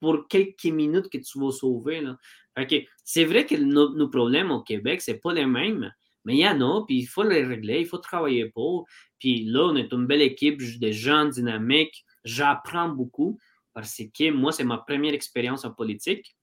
pour quelques minutes que tu vas sauver. Là. Fait que c'est vrai que nos, problèmes au Québec, c'est pas les mêmes, mais il y en a, puis il faut les régler, il faut travailler pour. Puis là, on est une belle équipe de gens dynamiques, j'apprends beaucoup parce que moi, c'est ma première expérience en politique.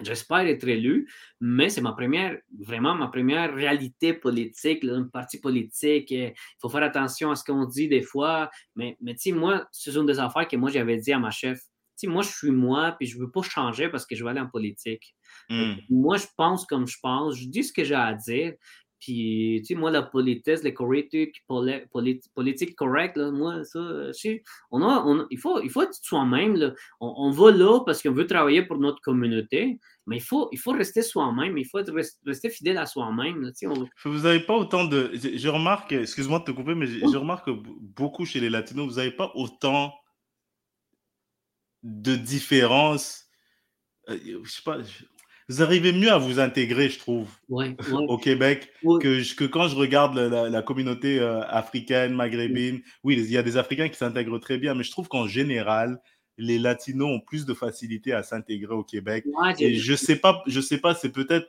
J'espère être élu, mais c'est ma première, vraiment ma première réalité politique, un parti politique. Il faut faire attention à ce qu'on dit des fois. Mais, mais tu sais, moi, ce sont des affaires que moi, j'avais dit à ma chef. Tu sais, moi, je suis moi, puis je ne veux pas changer parce que je veux aller en politique. Hmm. Moi, je pense comme je pense, je dis ce que j'ai à dire, puis, tu sais, moi, la politesse, les politique, politique correct, là, moi, ça, on a, il, faut, il faut être soi-même. On, on, va là parce qu'on veut travailler pour notre communauté, mais il faut, il faut rester soi-même, il faut être, rester fidèle à soi-même. Vous n'avez pas autant de. Je, remarque, excuse-moi de te couper, mais je, je, remarque beaucoup chez les Latinos, vous n'avez pas autant de différences. Euh, je sais pas, vous arrivez mieux à vous intégrer, je trouve, au Québec que, que, quand je regarde la, communauté euh, africaine, maghrébine. Oui, il y a des Africains qui s'intègrent très bien, mais je trouve qu'en général, les Latinos ont plus de facilité à s'intégrer au Québec. Et je sais pas, je sais pas, c'est peut-être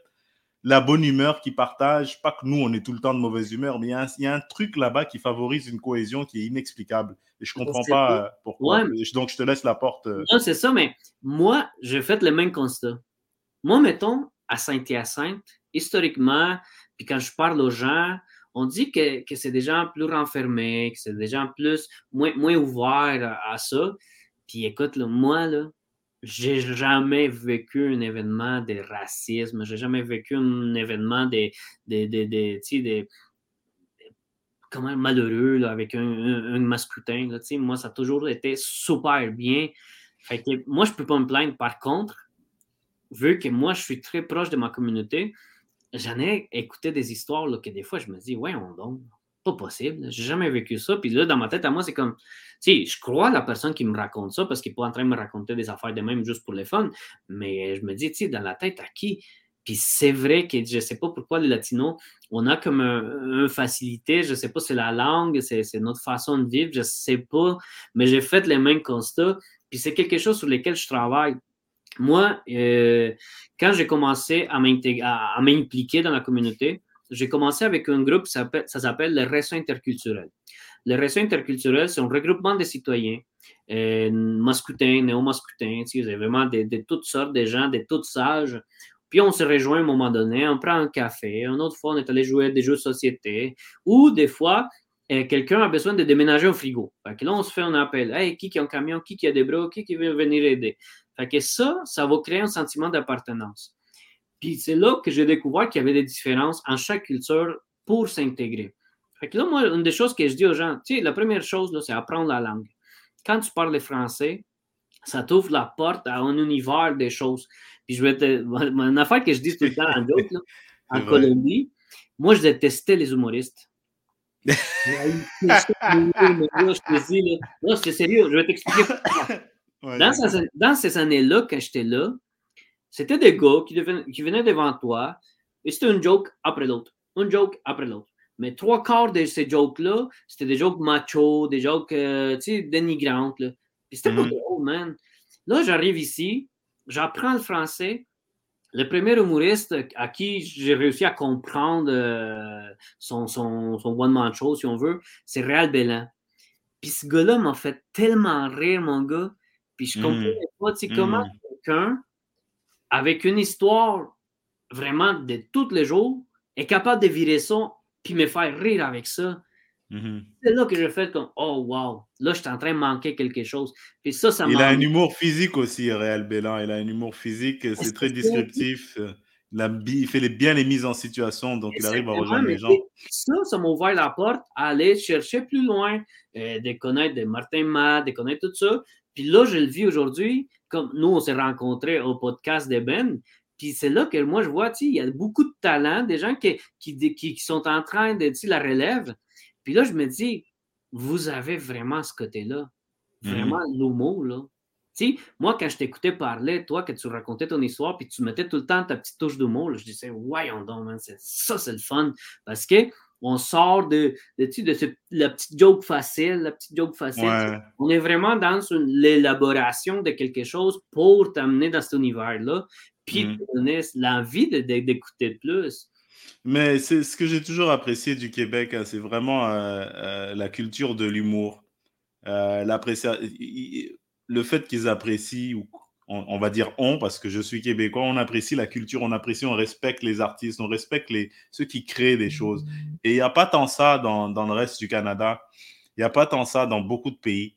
la bonne humeur qu'ils partagent. Pas que nous, on est tout le temps de mauvaise humeur, mais il y, a un truc là-bas qui favorise une cohésion qui est inexplicable. Et je comprends pas euh, pourquoi. Donc, je te laisse la porte. Euh. Non, c'est ça, mais moi, j'ai fait le même constat. Moi, mettons, à Saint-Hyacinthe, historiquement, puis quand je parle aux gens, on dit que, c'est des gens plus renfermés, que c'est des gens plus, moins, moins ouverts à, ça. Puis écoute, moi, là, j'ai jamais vécu un événement de racisme, j'ai jamais vécu un événement de, de, de, de, comment malheureux avec un, un, masculin. Moi, ça a toujours été super bien. Fait que moi, je peux pas me plaindre. Par contre, vu que moi, je suis très proche de ma communauté, j'en ai écouté des histoires là, que des fois, je me dis, ouais, on donne. Pas possible. J'ai jamais vécu ça. Puis là, dans ma tête, à moi, c'est comme, tu sais, je crois la personne qui me raconte ça parce qu'il n'est pas en train de me raconter des affaires de même juste pour les fun. Mais je me dis, tu sais, dans la tête, à qui? Puis c'est vrai que je ne sais pas pourquoi les Latinos, on a comme une facilité, je ne sais pas c'est la langue, c'est notre façon de vivre, je ne sais pas, mais j'ai fait les mêmes constats. Puis c'est quelque chose sur lequel je travaille moi, euh, quand j'ai commencé à m'impliquer dans la communauté, j'ai commencé avec un groupe, ça s'appelle le réseau interculturel. Le réseau interculturel, c'est un regroupement de citoyens, euh, masculins, néo-masculins, vraiment de, toutes sortes de gens, de tous âges. Puis on se rejoint à un moment donné, on prend un café, une autre fois on est allé jouer à des jeux de société, ou des fois euh, quelqu'un a besoin de déménager au frigo. Là, on se fait un appel. Hey, qui qui a un camion, qui qui a des bras, qui veut venir aider? Fait que ça, ça va créer un sentiment d'appartenance. Puis c'est là que j'ai découvert qu'il y avait des différences en chaque culture pour s'intégrer. Fait que là, moi, une des choses que je dis aux gens, tu sais, la première chose, c'est apprendre la langue. Quand tu parles le français, ça t'ouvre la porte à un univers des choses. Puis je vais te. Une affaire que je dis tout le temps en, en Colombie, moi, je détestais les humoristes. je te dis, là, c'est sérieux, je vais t'expliquer dans, ces, années-là, quand j'étais là, c'était des gars qui, qui venaient devant toi et c'était une joke après l'autre. Une joke après l'autre. Mais trois quarts de ces jokes-là, c'était des jokes macho, des jokes, euh, dénigrantes. Là. c'était pas mhm. drôle, man. Là, j'arrive ici, j'apprends le français. Le premier humoriste à qui j'ai réussi à comprendre euh, son, son, son one-man show, si on veut, c'est Réal Bellan. Puis ce gars-là m'a fait tellement rire, mon gars. Puis je comprends mmh. pas, tu sais, comment mmh. quelqu'un, avec une histoire vraiment de tous les jours, est capable de virer ça puis me faire rire avec ça. Mmh c'est là que je fais comme Oh wow, là je suis en train de manquer quelque chose. Puis ça, ça Il a un humour physique aussi, Réal Bélan. Il a un humour physique, c'est très descriptif. il fait bien les mises en situation, donc il arrive à rejoindre les gens. Ça, ça m'a ouvert la porte à aller chercher plus loin, euh, de connaître Martin Matt, de connaître tout ça. Puis là, je le vis aujourd'hui, comme nous, on s'est rencontrés au podcast de Ben. Puis c'est là que moi, je vois, il y a beaucoup de talents, des gens qui, qui, qui sont en train de la relève. Puis là, je me dis, vous avez vraiment ce côté-là. Mhm. Vraiment l'humour, là. sais, moi, quand je t'écoutais parler, toi, que tu racontais ton histoire, puis tu mettais tout le temps ta petite touche d'humour, je disais, voyons donc, man, ça, c'est le fun. Parce que on sort de, de, de la petite joke facile, la petite joke facile. On est vraiment dans l'élaboration de quelque chose pour t'amener dans cet univers-là, puis mm. te donner l'envie d'écouter plus. Mais c'est ce que j'ai toujours apprécié du Québec, hein, c'est vraiment euh, euh, la culture de l'humour. Euh, le fait qu'ils apprécient, on, va dire on, parce que je suis québécois, on apprécie la culture, on apprécie, on respecte les artistes, on respecte les, ceux qui créent des choses. Et il n'y a pas tant ça dans, dans, le reste du Canada. Il n'y a pas tant ça dans beaucoup de pays.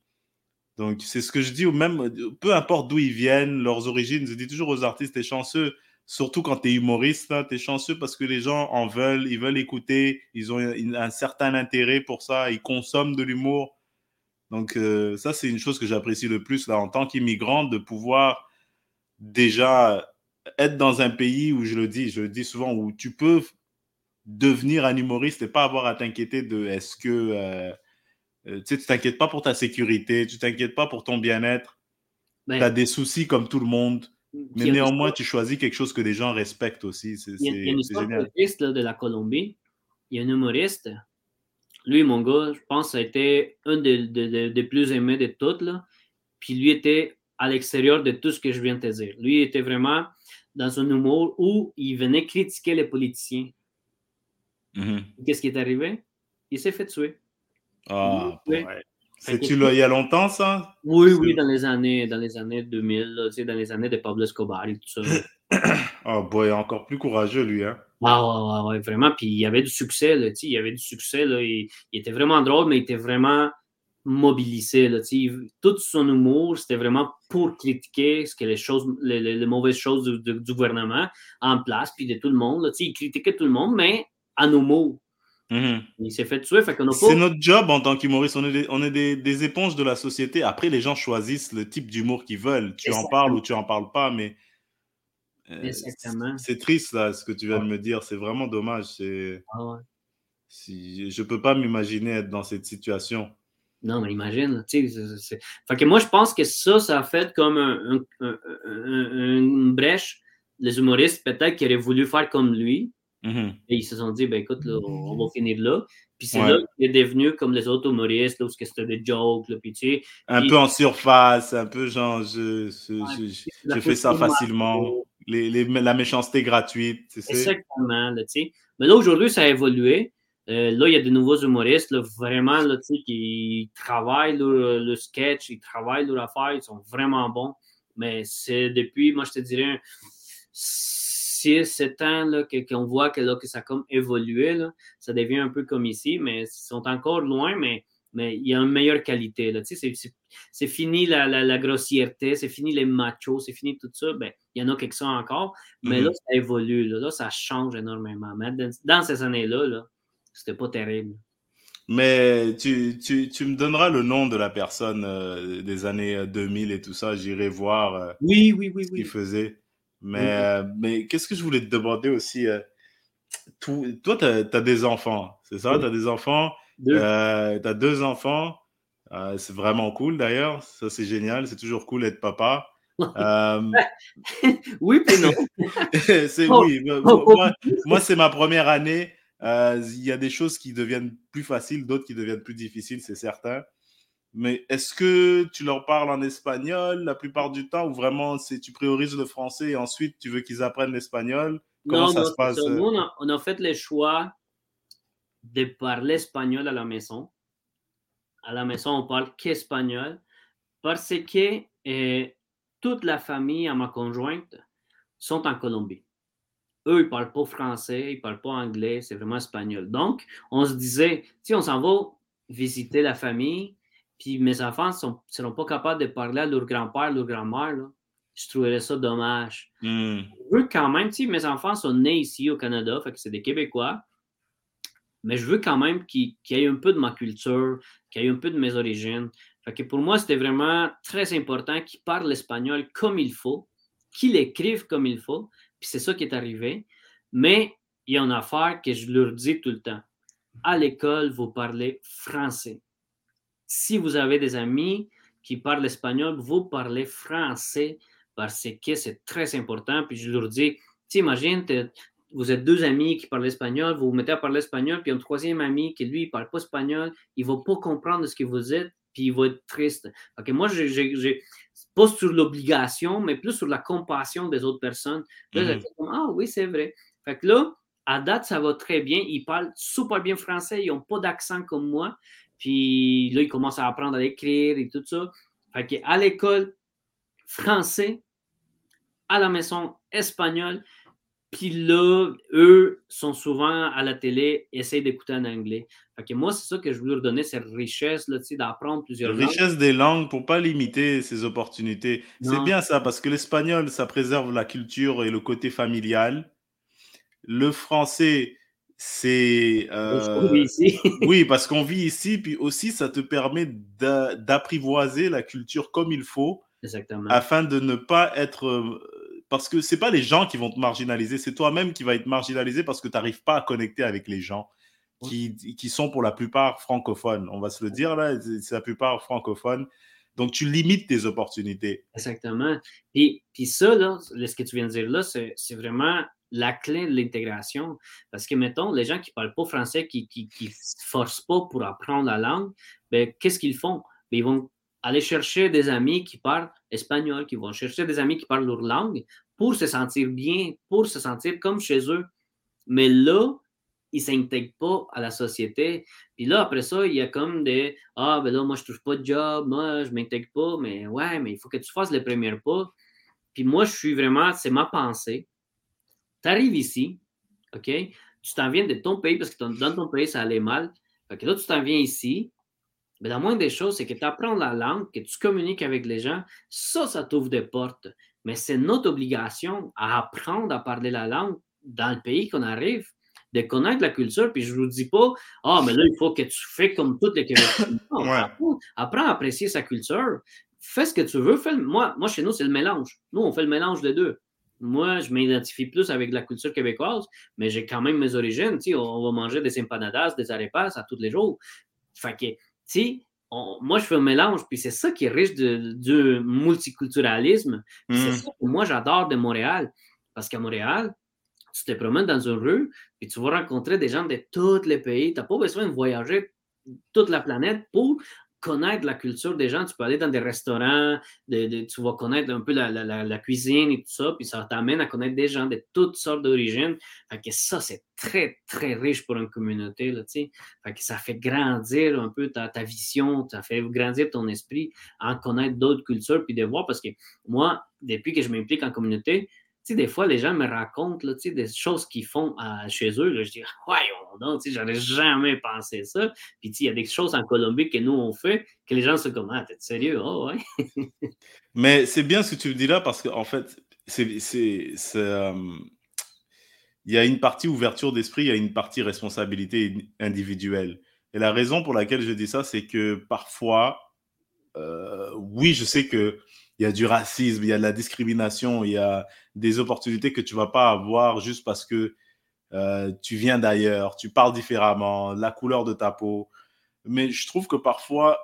Donc, c'est ce que je dis, même, peu importe d'où ils viennent, leurs origines, je dis toujours aux artistes, t'es chanceux, surtout quand tu es humoriste, tu es chanceux parce que les gens en veulent, ils veulent écouter, ils ont un certain intérêt pour ça, ils consomment de l'humour. Donc, euh, ça, c'est une chose que j'apprécie le plus là, en tant qu'immigrant, de pouvoir déjà être dans un pays où, je le dis, je le dis souvent, où tu peux devenir un humoriste et pas avoir à t'inquiéter de est-ce que. Euh, euh, tu t'inquiètes pas pour ta sécurité, tu t'inquiètes pas pour ton bien-être. Tu as des soucis comme tout le monde. Mais néanmoins, tu choisis quelque chose que les gens respectent aussi. C'est génial. Il y a une histoire de la Colombie. Il y a un humoriste lui, mon gars, je pense que ça a été un des, plus aimés de toutes. Là. Puis lui était à l'extérieur de tout ce que je viens de te dire. Lui était vraiment dans un humour où il venait critiquer les politiciens. Mm-hmm. Qu'est-ce qui est arrivé? Il s'est fait tuer. Ah, ouais. C'est-tu là il y a longtemps, ça? Oui, oui, dans les années, dans les années 2000, dans les années de Pablo Escobar et tout ça. oh boy, encore plus courageux, lui, hein? Ah ouais, vraiment. Puis il y avait du succès, là, il y avait du succès. Là, il, était vraiment drôle, mais il était vraiment mobilisé. Là, tout son humour, c'était vraiment pour critiquer ce que les choses, les, mauvaises choses du, gouvernement en place, puis de tout le monde. Là, il critiquait tout le monde, mais en humour. Mm-hmm. Il s'est fait tuer. Fait. C'est notre job en tant qu'humoriste. On est, des, on est des, éponges de la société. Après, les gens choisissent le type d'humour qu'ils veulent. Tu en parles ou tu en parles pas, mais euh, c'est triste, là, ce que tu viens de me dire. C'est vraiment dommage. C'est... Ah si, je peux pas m'imaginer être dans cette situation. Non, mais imagine. Fait que moi, je pense que ça, ça a fait comme un, une brèche. Les humoristes, peut-être, qui auraient voulu faire comme lui. Mm-hmm. Et ils se sont dit, ben écoute, on va finir là. Puis c'est là qu'il est devenu comme les autres humoristes, là, où c'était des jokes, là, puis tu sais. Un peu en surface, un peu genre, je, je, fais ça facilement la méchanceté gratuite. Exactement. Là, Mais là, aujourd'hui, ça a évolué. Euh, là, il y a de nouveaux humoristes, là, vraiment, là, qui travaillent le sketch, ils travaillent leur affaire, ils sont vraiment bons. Mais c'est depuis, moi, je te dirais, 6, 7 ans qu'on voit que, là, que ça a comme évolué. Là. Ça devient un peu comme ici, mais ils sont encore loin, mais mais il y a une meilleure qualité. Là. C'est, fini la, grossièreté, c'est fini les machos, c'est fini tout ça. Ben, il y en a quelques-uns encore, mais là, mm-hmm. ça évolue. Là, ça change énormément. Mais dans, ces années-là, là, c'était pas terrible. Mais tu, tu, tu, me donneras le nom de la personne euh, des années 2000 et tout ça. J'irai voir euh, oui, oui, oui, ce qu'il faisait. Mais, euh, mais qu'est-ce que je voulais te demander aussi Toi, tu as, des enfants, c'est ça? Tu as des enfants euh, tu as deux enfants. Euh, c'est vraiment cool d'ailleurs. Ça, c'est génial. C'est toujours cool d'être papa. Euh, oui, mais non. c'est oui. Moi, moi c'est ma première année. Il y a des choses qui deviennent plus faciles, d'autres qui deviennent plus difficiles, c'est certain. Mais est-ce que tu leur parles en espagnol la plupart du temps ou vraiment tu priorises le français et ensuite tu veux qu'ils apprennent l'espagnol? Comment ça se passe? Nous, on a, on a, fait les choix de parler espagnol à la maison. À la maison, on parle qu'espagnol parce que eh, toute la famille à ma conjointe sont en Colombie. Eux, ils parlent pas français, ils parlent pas anglais, c'est vraiment espagnol. Donc, on se disait, si on s'en va visiter la famille, puis mes enfants ne seront pas capables de parler à leur grand-père, leur grand-mère, je trouverais ça dommage. Veux quand même, tu mes enfants sont nés ici au Canada, fait que c'est des Québécois, mais je veux quand même qu'il y ait un peu de ma culture, qu'il y ait un peu de mes origines. Fait pour moi, c'était vraiment très important qu'ils parlent l'espagnol comme il faut, qu'ils l'écrivent comme il faut, puis c'est ça qui est arrivé. Mais il y a une affaire que je leur dis tout le temps. À l'école, vous parlez français. Si vous avez des amis qui parlent espagnol, vous parlez français parce que c'est très important. Puis je leur dis, t'imagines, vous êtes deux amis qui parlent espagnol, vous vous mettez à parler espagnol, puis un troisième ami qui, lui, ne parle pas espagnol, il ne va pas comprendre ce que vous êtes, puis il va être triste. Moi, j'ai pas sur l'obligation, mais plus sur la compassion des autres personnes. Mm-hmm. ah oui, c'est vrai. Fait que là, à date, ça va très bien. Ils parlent super bien français, ils n'ont pas d'accent comme moi. Puis là, ils commencent à apprendre à écrire et tout ça. Fait qu'à l'école, français, à la maison, espagnol. Puis là, eux sont souvent à la télé, essayent d'écouter en anglais. Fait que moi, c'est ça que je voulais leur donner, cette richesse d'apprendre plusieurs langues. Richesse des langues pour pas limiter ces opportunités. C'est bien ça, parce que l'espagnol, ça préserve la culture et le côté familial. Le français, c'est. Euh, oui, parce qu'on vit ici, puis aussi, ça te permet d'apprivoiser la culture comme il faut. Exactement. Afin de ne pas être euh, parce que c'est pas les gens qui vont te marginaliser, c'est toi-même qui va être marginalisé parce que tu n'arrives pas à connecter avec les gens qui, qui, sont pour la plupart francophones. On va se le dire là, c'est la plupart francophones. Donc, tu limites tes opportunités. Exactement. Et puis ça, là, ce que tu viens de dire là, c'est vraiment la clé de l'intégration. Parce que, mettons, les gens qui ne parlent pas français, qui ne se forcent pas pour apprendre la langue, ben, qu'est-ce qu'ils font? Ben, ils vont aller chercher des amis qui parlent espagnol, qui vont chercher des amis qui parlent leur langue pour se sentir bien, pour se sentir comme chez eux. Mais là, ils ne s'intègrent pas à la société. Puis là, après ça, il y a comme des Ah, ben là, moi, je ne touche pas de job, moi, je ne m'intègre pas, mais ouais, mais il faut que tu fasses les premiers pas. Puis moi, je suis vraiment, c'est ma pensée. Tu arrives ici, OK? Tu t'en viens de ton pays parce que dans ton pays, ça allait mal. Fait que là, tu t'en viens ici, mais la moindre des choses, c'est que tu apprends la langue, que tu communiques avec les gens. Ça, ça t'ouvre des portes. Mais c'est notre obligation à apprendre à parler la langue dans le pays qu'on arrive, de connaître la culture. Puis je ne vous dis pas, ah, mais là, il faut que tu fais comme toutes les Québécois. apprends, à apprécier sa culture. Fais ce que tu veux. Fais moi, moi, chez nous, c'est le mélange. Nous, on fait le mélange des deux. Moi, je m'identifie plus avec la culture québécoise, mais j'ai quand même mes origines. On, on va manger des empanadas, des arepas à tous les jours. Fait que sais, moi, je fais un mélange, puis c'est ça qui est riche du multiculturalisme. C'est hmm. ça que moi, j'adore de Montréal. Parce qu'à Montréal, tu te promènes dans une rue, puis tu vas rencontrer des gens de tous les pays. Tu n'as pas besoin de voyager toute la planète pour connaître la culture des gens. Tu peux aller dans des restaurants, tu vas connaître un peu la, cuisine et tout ça, puis ça t'amène à connaître des gens de toutes sortes d'origines. Fait que ça, c'est très, très riche pour une communauté. Là, fait que ça fait grandir un peu ta, ta, vision, ça fait grandir ton esprit en connaître d'autres cultures, puis de voir, parce que moi, depuis que je m'implique en communauté, des fois, les gens me racontent là, des choses qu'ils font chez eux. je dis, voyons donc, j'aurais jamais pensé ça. Puis, il y a des choses en Colombie que nous, on fait, que les gens se disent, ah, t'es sérieux? Oh, ouais. Mais c'est bien ce que tu me dis là, parce qu'en fait, c'est. Euh, il y a une partie ouverture d'esprit, il y a une partie responsabilité individuelle. Et la raison pour laquelle je dis ça, c'est que parfois, euh, oui, je sais que il y a du racisme, il y a de la discrimination, il y a des opportunités que tu vas pas avoir juste parce que euh, tu viens d'ailleurs, tu parles différemment, la couleur de ta peau. Mais je trouve que parfois,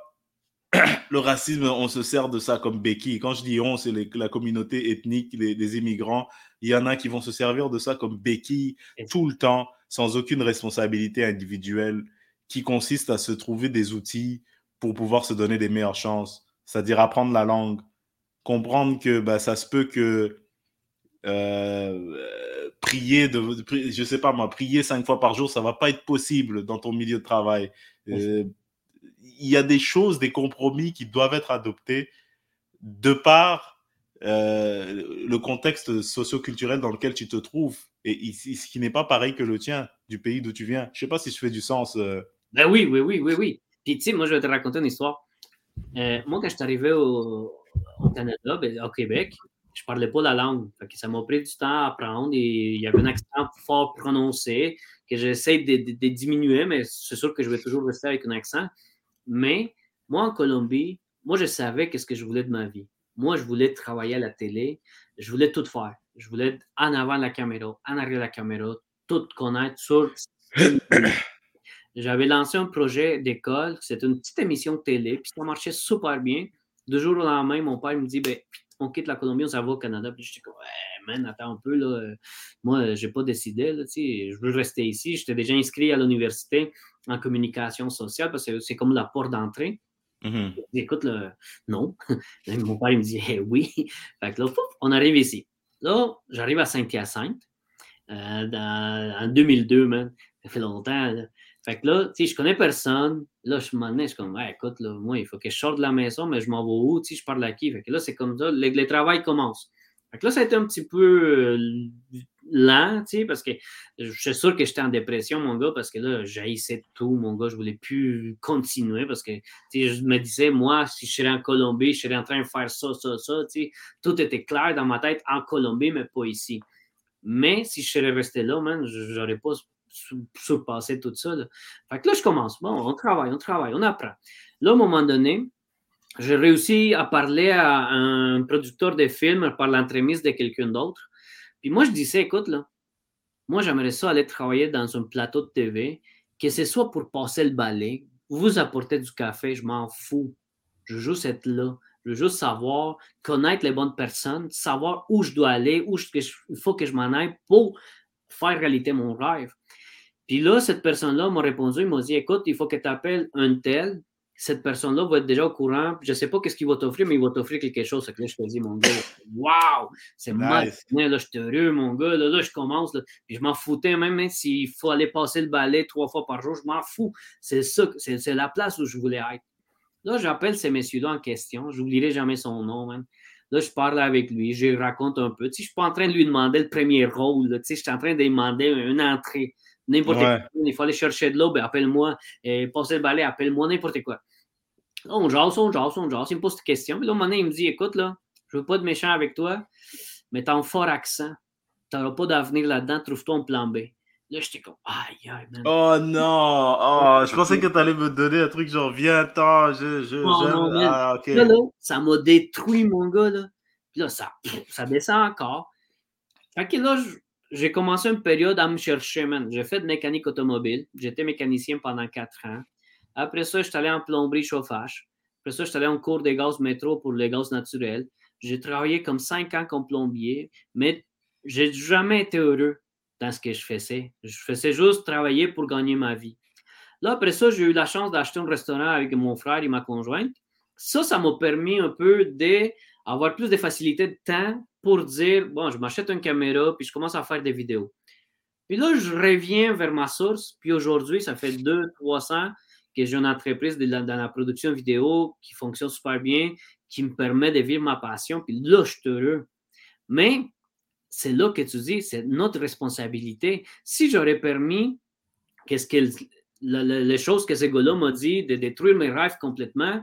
le racisme, on se sert de ça comme béquille. Quand je dis on, c'est la communauté ethnique, les, les, immigrants. Il y en a qui vont se servir de ça comme béquille tout le temps, sans aucune responsabilité individuelle, qui consiste à se trouver des outils pour pouvoir se donner des meilleures chances, c'est-à-dire apprendre la langue, comprendre que bah, ça se peut que euh, prier, de, je sais pas moi, prier cinq fois par jour, ça va pas être possible dans ton milieu de travail. Euh, il y a des choses, des compromis qui doivent être adoptés de par euh, le contexte socio-culturel dans lequel tu te trouves et ce qui n'est pas pareil que le tien, du pays d'où tu viens. Je sais pas si je fais du sens. Ben oui, oui, oui, oui, oui. Puis tu sais, moi je vais te raconter une histoire. moi, quand je suis arrivé au, au Canada, ben, au Québec, je ne parlais pas la langue. ça m'a pris du temps à apprendre. Et il y avait un accent fort prononcé que j'essaie de, diminuer, mais c'est sûr que je vais toujours rester avec un accent. Mais moi, en Colombie, moi, je savais qu'est-ce que je voulais de ma vie. Moi, je voulais travailler à la télé. Je voulais tout faire. Je voulais être en avant de la caméra, en arrière de la caméra, tout connaître sur. J'avais lancé un projet d'école. C'était une petite émission de télé. Puis ça marchait super bien. Deux jours au lendemain, mon père me dit ben, on quitte la Colombie, on s'en va au Canada. Puis j'étais comme, ouais, man, attends un peu, là. Moi, j'ai pas décidé, là, je veux rester ici. J'étais déjà inscrit à l'université en communication sociale parce que c'est comme la porte d'entrée. Mm-hmm. Écoute, non. Mon père, il me dit, eh oui. Fait que là, on arrive ici. Là, j'arrive à Saint-Hyacinthe euh, en 2002, man. Ça fait longtemps. Là. Fait que là, tu sais, je connais personne. Là, je m'en je suis comme, écoute, là, moi, il faut que je sorte de la maison, mais je m'en vais où? Tu sais, je parle à qui? Fait que là, c'est comme ça, le, le, travail commence. Fait que là, ça a été un petit peu euh, lent, tu sais, parce que je suis sûr que j'étais en dépression, mon gars, parce que là, j'haïssais tout, mon gars, je voulais plus continuer, parce que, tu sais, je me disais, moi, si je serais en Colombie, je serais en train de faire ça, ça, ça, tu sais, tout était clair dans ma tête en Colombie, mais pas ici. Mais si je serais resté là, man, j'aurais pas surpasser tout ça. Là. Fait que là, je commence. Bon, on travaille, on travaille, on apprend. Là, à un moment donné, j'ai réussi à parler à un producteur de films par l'entremise de quelqu'un d'autre. Puis moi, je disais, écoute, là, moi, j'aimerais ça aller travailler dans un plateau de TV, que ce soit pour passer le balai, vous apporter du café, je m'en fous. Je veux juste être là. Je veux juste savoir, connaître les bonnes personnes, savoir où je dois aller, où il faut que je m'en aille pour faire réalité mon rêve. Puis là, cette personne-là m'a répondu, il m'a dit, écoute, il faut que tu appelles un tel. Cette personne-là va être déjà au courant. Je ne sais pas qu'est-ce qu'il va t'offrir, mais il va t'offrir quelque chose. là, je te dis, mon gars, waouh, c'est nice. Là, je suis heureux, mon gars. Là, je commence. puis je m'en foutais même hein, s'il faut aller passer le balai trois fois par jour. Je m'en fous. C'est ça, c'est la place où je voulais être. Là, j'appelle ces messieurs-là en question. Je n'oublierai jamais son nom, même. Là, je parle avec lui, je raconte un peu. Tu sais, je ne suis pas en train de lui demander le premier rôle. Tu sais, je suis en train de lui demander une entrée. N'importe quoi. Il faut aller chercher de l'eau, ben appelle-moi. Et passer le balai, appelle-moi, n'importe quoi. Là, on jase, on jase, on jase. Il me pose des questions. Puis là, un moment donné, il me dit Écoute, là, je veux pas de méchant avec toi, mais t'as un fort accent. Tu n'auras pas d'avenir là-dedans. Trouve-toi un plan B. Là, j'étais comme, aïe, aïe, man. Oh non! Oh, je pensais que tu allais me donner un truc genre, viens, attends, je, je, oh, ah, là, là, ça m'a détruit, mon gars, là. Puis là, ça, ça descend encore. Fait que là, je, j'ai commencé une période à me chercher. J'ai fait de mécanique automobile. J'étais mécanicien pendant quatre ans. Après ça, je suis allé en plomberie chauffage. Après ça, je suis allé en cours des gaz métro pour les gaz naturels. J'ai travaillé comme cinq ans comme plombier, mais j'ai jamais été heureux dans ce que je faisais. Je faisais juste travailler pour gagner ma vie. Là, après ça, j'ai eu la chance d'acheter un restaurant avec mon frère et ma conjointe. Ça, ça m'a permis un peu d'avoir plus de facilité de temps pour dire, bon, je m'achète une caméra, puis je commence à faire des vidéos. Puis là, je reviens vers ma source, puis aujourd'hui, ça fait deux, trois ans que j'ai une entreprise dans la production vidéo qui fonctionne super bien, qui me permet de vivre ma passion, puis là, je suis heureux. Mais c'est là que tu dis, c'est notre responsabilité. Si j'aurais permis qu'est-ce que les choses que ce gars-là m'a dit, de détruire mes rêves complètement,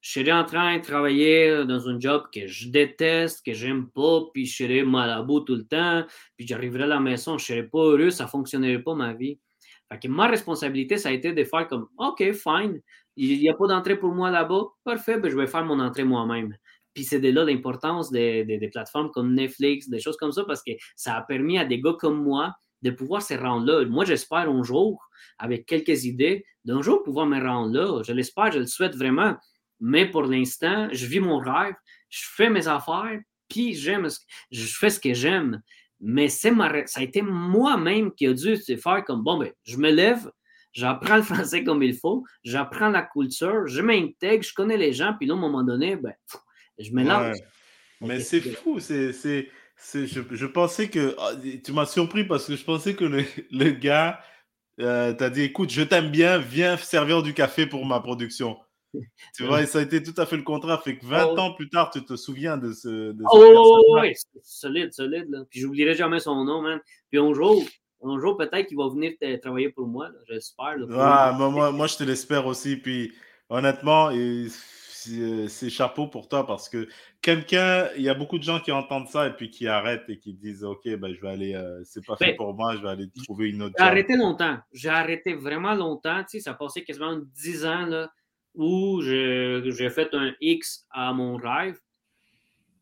je serais en train de travailler dans un job que je déteste, que j'aime pas, puis je serais mal à bout tout le temps, puis j'arriverais à la maison, je serais pas heureux, ça fonctionnerait pas ma vie. Fait que ma responsabilité, ça a été de faire comme, OK, fine, il n'y a pas d'entrée pour moi là-bas, parfait, ben je vais faire mon entrée moi-même. Puis c'est de là l'importance des, des, plateformes comme Netflix, des choses comme ça, parce que ça a permis à des gars comme moi de pouvoir se rendre là. Moi, j'espère un jour, avec quelques idées, d'un jour pouvoir me rendre là. Je l'espère, je le souhaite vraiment. Mais pour l'instant, je vis mon rêve, je fais mes affaires, puis j'aime, je fais ce que j'aime. Mais c'est ça a été moi-même qui a dû faire comme bon, ben, je me lève, j'apprends le français comme il faut, j'apprends la culture, je m'intègre, je connais les gens, puis là, à un moment donné, ben, je me lance. Mais c'est fou, c'est. Je, je, pensais que. Ah, tu m'as surpris parce que je pensais que le, le gars euh, t'a dit écoute, je t'aime bien, viens servir du café pour ma production. Tu vois, ça a été tout à fait le contraire. Fait que 20 ans plus tard, tu te souviens de ce. De oh, oui, solide, solide. Là. Puis j'oublierai jamais son nom, man. Puis un jour, un jour peut-être qu'il va venir travailler pour moi, j'espère. Ah, moi, moi, je te l'espère aussi. Puis honnêtement, c'est chapeau pour toi parce que quelqu'un, il y a beaucoup de gens qui entendent ça et puis qui arrêtent et qui disent Ok, ben, je vais aller, euh, c'est pas fait pour moi, je vais aller trouver une autre. J'ai arrêté longtemps. J'ai arrêté vraiment longtemps. Tu sais, ça a passé quasiment 10 ans là, où j'ai fait un X à mon rêve.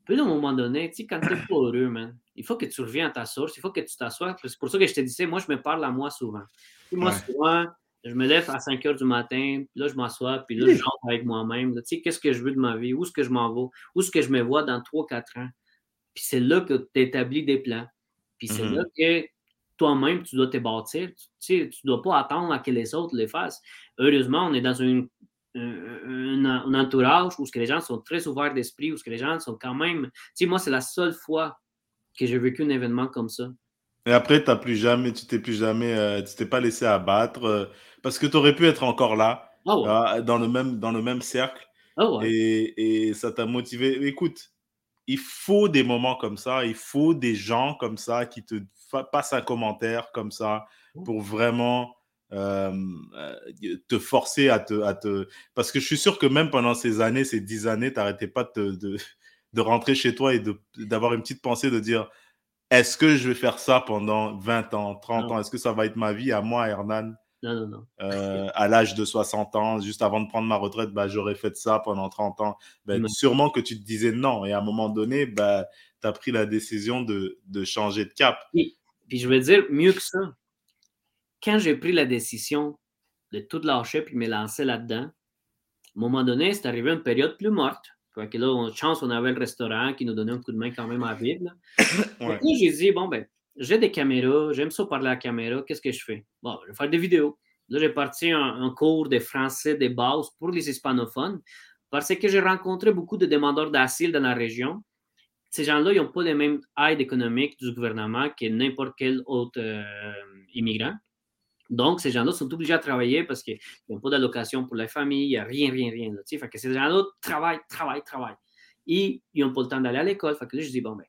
Puis à un moment donné, tu sais, quand t'es pas heureux, man, il faut que tu reviens à ta source, il faut que tu t'assoies. C'est pour ça que je te disais, moi, je me parle à moi souvent. moi, souvent, je me lève à 5 heures du matin, puis là, je m'assois, puis là, je rentre avec moi-même. Tu sais, qu'est-ce que je veux de ma vie? Où est-ce que je m'en vais? Où est-ce que je me vois dans 3-4 ans? Puis c'est là que tu établis des plans. Puis c'est mm-hmm. là que toi-même, tu dois te bâtir. Tu sais, tu ne dois pas attendre à que les autres les fassent. Heureusement, on est dans une, un, entourage où que les gens sont très ouverts d'esprit, où que les gens sont quand même... Tu sais, moi, c'est la seule fois que j'ai vécu un événement comme ça. Et après, tu plus jamais, tu t'es plus jamais, euh, tu t'es pas laissé abattre euh, parce que tu aurais pu être encore là, ah euh, dans, le même, dans le même cercle. Ah et, et, ça t'a motivé. Écoute, il faut des moments comme ça, il faut des gens comme ça qui te passent un commentaire comme ça pour vraiment te forcer à te, à te. Parce que je suis sûr que même pendant ces années, ces dix années, tu n'arrêtais pas de, de, de, rentrer chez toi et d'avoir une petite pensée de dire est-ce que je vais faire ça pendant 20 ans, 30 ans? Est-ce que ça va être ma vie à moi, Hernan? Non, non, non. Euh, à l'âge de 60 ans, juste avant de prendre ma retraite, bah, j'aurais fait ça pendant 30 ans. Ben, sûrement que tu te disais non. Et à un moment donné, bah, tu as pris la décision de, de changer de cap. Puis, puis, je veux dire, mieux que ça, quand j'ai pris la décision de tout lâcher puis me lancer là-dedans, à un moment donné, c'est arrivé une période plus morte. Fait que là, on, chance, on avait le restaurant qui nous donnait un coup de main quand même à vivre. Là. j'ai dit, bon, ben, j'ai des caméras, j'aime ça parler à la caméra, qu'est-ce que je fais? Bon, je vais faire des vidéos. Là, j'ai parti un, cours de français de base pour les hispanophones parce que j'ai rencontré beaucoup de demandeurs d'asile dans la région. Ces gens-là, ils n'ont pas les mêmes aides économiques du gouvernement que n'importe quel autre euh, immigrant. Donc, ces gens-là sont obligés à travailler parce qu'ils n'ont pas d'allocation pour la famille, il n'y a rien, rien, rien. Là, fait que ces gens-là travaillent, travaillent, travaillent. Et ils n'ont pas le temps d'aller à l'école. Fait je dis, bon, ben,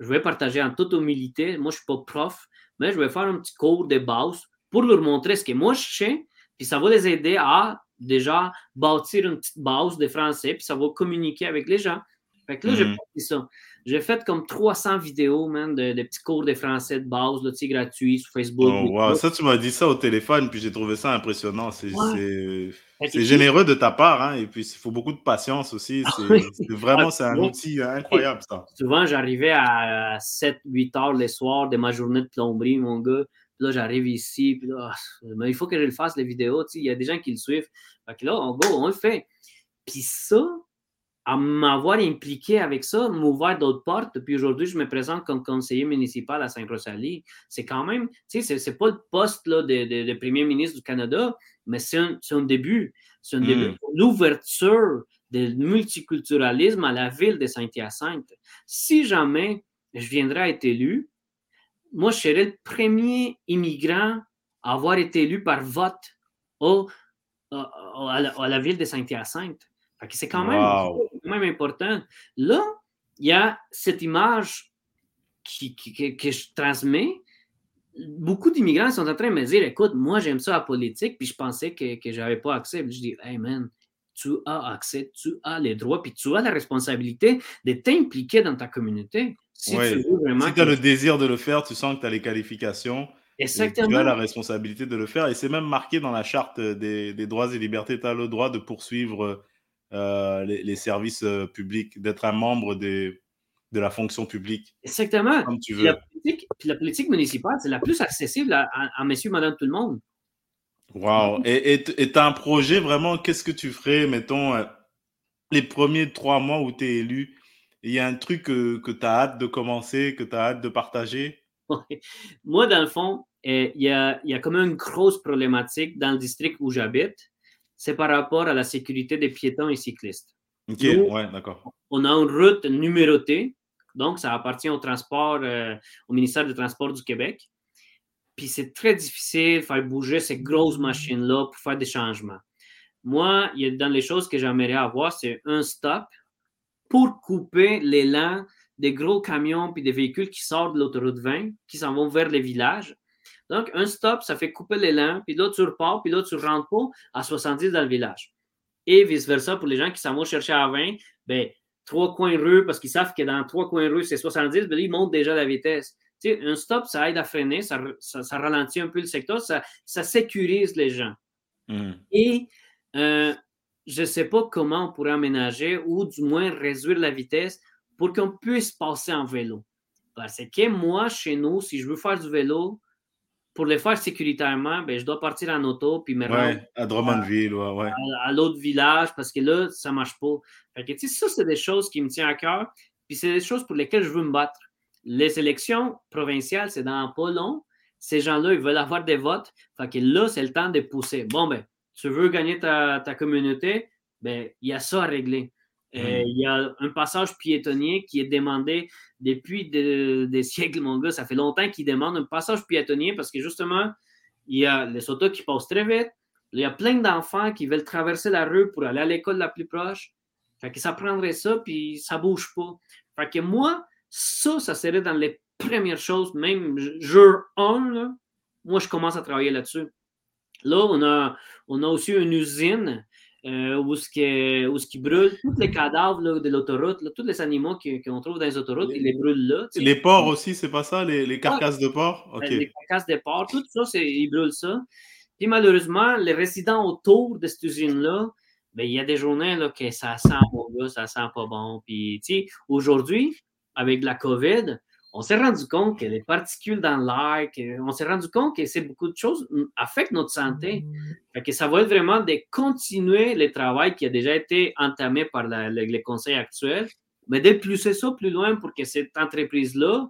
je vais partager en toute humilité. Moi, je ne suis pas prof, mais je vais faire un petit cours de base pour leur montrer ce que moi je sais. Puis ça va les aider à déjà bâtir une petite base de français, puis ça va communiquer avec les gens. Fait que là, j'ai mhm. fait ça. J'ai fait comme 300 vidéos, man, de, petits cours de français de base, là, gratuits sur Facebook. Oh, Ça, tu m'as dit ça au téléphone, puis j'ai trouvé ça impressionnant. C'est généreux de ta part, hein, et puis il faut beaucoup de patience aussi. Ah c'est vraiment c'est un outil incroyable, ça. Souvent, j'arrivais à 7-8 heures le soir de ma journée de plomberie, mon gars. Puis là, j'arrive ici, puis là, mais il faut que je le fasse, les vidéos. Il y a des gens qui le suivent. Fait que là, on, go, on le fait. Puis ça, à m'avoir impliqué avec ça, m'ouvrir d'autres portes. Puis aujourd'hui, je me présente comme conseiller municipal à Saint-Rosalie. C'est quand même, tu sais, c'est pas le poste là, de, premier ministre du Canada, mais c'est un, un, début. C'est un début hmm. pour l'ouverture du multiculturalisme à la ville de Saint-Hyacinthe. Si jamais je viendrais être élu, moi, je serais le premier immigrant à avoir été élu par vote au, à, la, à la ville de Saint-Hyacinthe. C'est quand même, important. Là, il y a cette image qui, que je transmets. Beaucoup d'immigrants sont en train de me dire écoute, moi, j'aime ça la politique, puis je pensais que, je n'avais pas accès. je dis hey man, tu as accès, tu as les droits, puis tu as la responsabilité de t'impliquer dans ta communauté. Si tu as le désir de le faire, tu sens que tu as les qualifications. Exactement. Tu as la responsabilité de le faire. Et c'est même marqué dans la charte des, des droits et libertés. Tu as le droit de poursuivre euh, les, services euh, publics, d'être un membre des, de la fonction publique. Exactement. Comme tu veux. La politique, la politique municipale, c'est la plus accessible à, à, monsieur, madame, tout le monde. Wow. Et tu as un projet vraiment, qu'est-ce que tu ferais, mettons, euh, les premiers trois mois où tu es élu? Il y a un truc que, que tu as hâte de commencer, que tu as hâte de partager? Moi, dans le fond, il y, a, y a comme une grosse problématique dans le district où j'habite c'est par rapport à la sécurité des piétons et cyclistes. Ok, ouais, d'accord. On a une route numérotée, donc ça appartient au transport, euh, au ministère du Transport du Québec. Puis c'est très difficile de faire bouger ces grosses machines-là pour faire des changements. Moi, il y a dans les choses que j'aimerais avoir, c'est un stop pour couper l'élan des gros camions puis des véhicules qui sortent de l'autoroute 20, qui s'en vont vers les villages donc, un stop, ça fait couper l'élan, puis là, tu repars, puis là, tu rentres pas à 70 dans le village. Et vice-versa, pour les gens qui s'en vont chercher à 20, ben, trois coins rue, parce qu'ils savent que dans trois coins rue, c'est 70, ben, ils montent déjà la vitesse. un stop, ça aide à freiner, ça, ralentit un peu le secteur, ça, sécurise les gens. Hmm. Et euh, je ne sais pas comment on pourrait aménager ou du moins réduire la vitesse pour qu'on puisse passer en vélo. Parce que moi, chez nous, si je veux faire du vélo, pour le faire sécuritairement, ben, je dois partir en auto puis me rendre à Drummondville, ouais, à, l'autre village parce que là, ça ne marche pas. Fait que, ça, c'est des choses qui me tiennent à cœur. Puis c'est des choses pour lesquelles je veux me battre. Les élections provinciales, c'est dans pas long. Ces gens-là, ils veulent avoir des votes. Fait que là, c'est le temps de pousser. Bon, ben, tu veux gagner ta, ta communauté, ben, il y a ça à régler. Euh, il y a un passage piétonnier qui est demandé depuis des siècles, mon gars. Ça fait longtemps qu'ils demandent un passage piétonnier parce que justement, il y a les autos qui passent très vite. Il y a plein d'enfants qui veulent traverser la rue pour aller à l'école la plus proche. Fait que ça prendrait ça, puis ça bouge pas. Fait que moi, ça, ça serait dans les premières choses, même jour 1, moi, je commence à travailler là-dessus. Là, on a, on a aussi une usine euh, où, ce qui, où ce qui brûle tous les cadavres de l'autoroute, tous les animaux qu'on trouve dans les autoroutes, ils les brûlent là. Les porcs aussi, c'est pas ça, les, carcasses de porcs? Ben, les carcasses de porcs, tout ça, ils brûlent ça. Puis malheureusement, les résidents autour de cette usine-là, ben, il y a des journées là, que ça sent bon, ça sent pas bon. Puis, aujourd'hui, avec la COVID, on s'est rendu compte que les particules dans l'air, on s'est rendu compte que c'est beaucoup de choses affectent notre santé. Mm. que ça va être vraiment de continuer le travail qui a déjà été entamé par les conseils actuels, mais de pousser ça plus loin pour que cette entreprise-là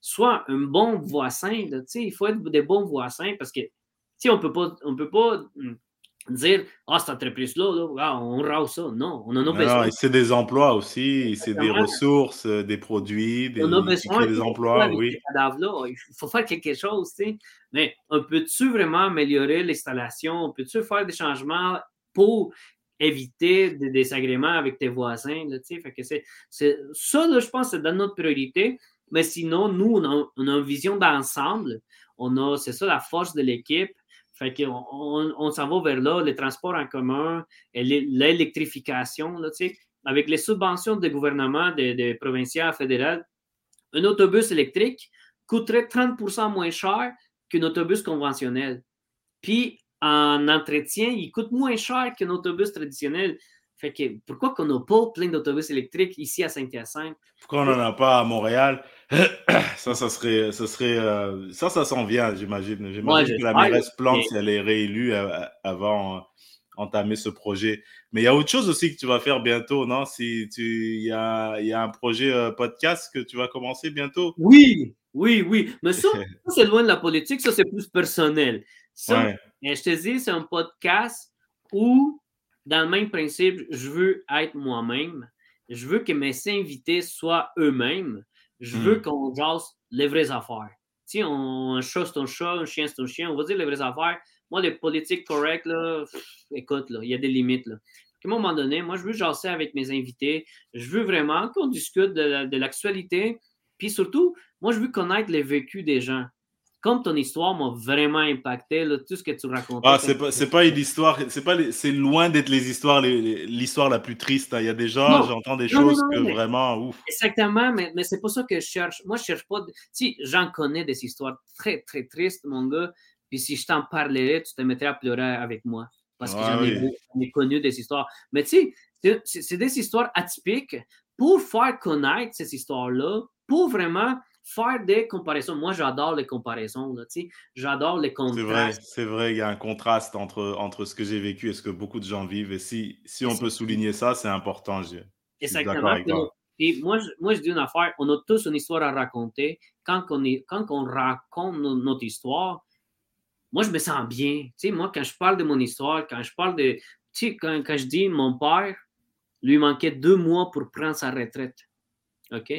soit un bon voisin. il faut être des bons voisins parce que on peut pas, on peut pas hum, dire Ah, cette entreprise-là, ah, on rase ça. Non, on en a besoin. C'est des emplois aussi, c'est des ressources, euh, des produits, des, on a besoin des emplois. Oui. il faut faire quelque chose. Mais on peut-tu vraiment améliorer l'installation? On peut-tu faire des changements pour éviter des désagréments avec tes voisins? Là, fait que ça, je pense, c'est dans notre priorité. Mais sinon, nous, on a, on a une vision d'ensemble. On a, c'est ça la force de l'équipe. Fait qu'on on, s'en va vers là, les transports en commun, l'électrification, avec les subventions des gouvernements, des, des provinciaux, fédéraux, un autobus électrique coûterait 30% moins cher qu'un autobus conventionnel. Puis, en entretien, il coûte moins cher qu'un autobus traditionnel. Fait que pourquoi qu'on n'a pas plein d'autobus électriques ici à Saint-Hyacinthe? Pourquoi on n'en a pas à Montréal? ça, ça serait, ça serait, euh, ça, ça s'en vient, j'imagine. J'imagine que la mairesse plante si elle est réélue euh, avant entamer ce projet. Mais il y a autre chose aussi que tu vas faire bientôt, non? Si tu, il y a, y a un projet euh, podcast que tu vas commencer bientôt? Oui, oui, oui. Mais ça, c'est loin de la politique, ça, c'est plus personnel. Ça, je te dis, c'est un podcast où dans le même principe, je veux être moi-même. Je veux que mes invités soient eux-mêmes. Je veux hmm. qu'on jase les vraies affaires. Si un chat, c'est un chat, un chien, c'est un chien, on va dire les vraies affaires. Moi, les politiques correctes, là, écoute, il y a des limites. Là. À un moment donné, moi, je veux jaser avec mes invités. Je veux vraiment qu'on discute de l'actualité. Puis surtout, moi, je veux connaître les vécus des gens comme ton histoire m'a vraiment impacté, tout ce que tu racontes. Ah, c'est pas, pas une histoire, c'est pas, c'est loin d'être les histoires, l'histoire la plus triste. Hein. Il y a des gens, j'entends des choses que vraiment, ouf. Exactement, mais, mais c'est pas ça que je cherche. Moi, je cherche pas. Si j'en connais des histoires très, très tristes, mon gars, puis si je t'en parlerais, tu te mettrais à pleurer avec moi. Parce que j'en ai, connu des histoires. Mais tu sais, c'est des histoires atypiques pour faire connaître ces histoires-là, pour vraiment faire des comparaisons. Moi, j'adore les comparaisons. J'adore les contrastes. C'est vrai, vrai, il y a un contraste entre, entre ce que j'ai vécu et ce que beaucoup de gens vivent. Et si, si on peut souligner ça, c'est important. Je, Exactement. Et moi, je, moi, je dis une affaire, on a tous une histoire à raconter. Quand on, est, quand on raconte notre histoire, moi, je me sens bien. Tu sais, moi, quand je parle de mon histoire, quand je parle de. Tu sais, quand, quand je dis mon père, lui manquait deux mois pour prendre sa retraite. OK?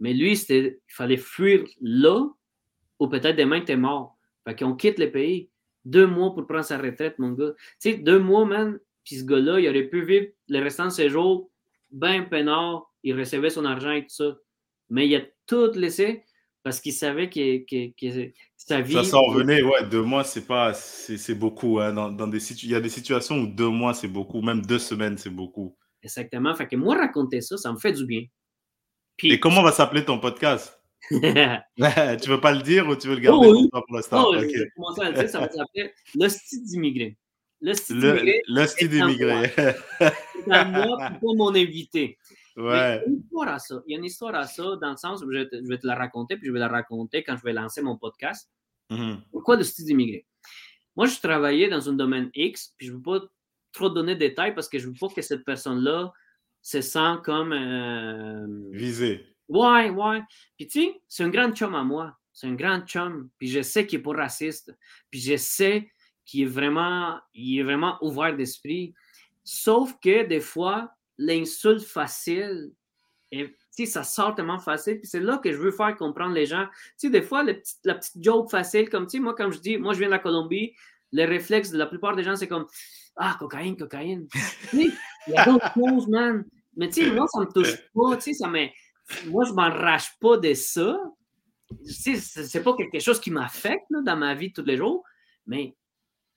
Mais lui, il fallait fuir là, ou peut-être demain, t'es mort. Fait qu'on quitte le pays. Deux mois pour prendre sa retraite, mon gars. Tu sais, deux mois, man, puis ce gars-là, il aurait pu vivre le restant de ses jours bien peinard. Il recevait son argent et tout ça. Mais il a tout laissé parce qu'il savait que, que, sa vie. Ça s'en revenait, ouais, deux mois, c'est pas, c'est beaucoup. Hein. Dans, dans, des il y a des situations où deux mois, c'est beaucoup, même deux semaines, c'est beaucoup. Exactement. Fait que moi, raconter ça, ça me fait du bien. Et comment va s'appeler ton podcast? tu veux pas le dire ou tu veux le garder oh, pour l'instant? Non, okay. je commencer à le dire, ça va s'appeler Le style d'immigré. Le style d'immigré. Le style d'immigré. C'est à moi pour mon invité. Ouais. Il y a une histoire à ça. Il y a une histoire à ça dans le sens où je, vais te la raconter, puis je vais la raconter quand je vais lancer mon podcast. Mm-hmm. Pourquoi le style d'immigré? Moi, je travaillais dans un domaine X, puis je ne veux pas trop donner de détails parce que je ne veux pas que cette personne-là se sent comme. Euh... Visée. Ouais, ouais. Puis tu sais, c'est un grand chum à moi. C'est un grand chum. Puis je sais qu'il n'est pas raciste. Puis je sais qu'il est vraiment, il est vraiment ouvert d'esprit. Sauf que des fois, l'insulte facile, et, ça sort tellement facile. Puis c'est là que je veux faire comprendre les gens. Tu sais, des fois, la petite joke facile, comme tu sais, moi, comme je dis, moi, je viens de la Colombie, le réflexe de la plupart des gens, c'est comme Ah, cocaïne, cocaïne. il y a d'autres choses, man. Mais tu sais, moi, ça me touche pas. Tu sais, ça. Moi, je m'enrage pas de ça. Tu sais, c'est pas quelque chose qui m'affecte dans ma vie de tous les jours. Mais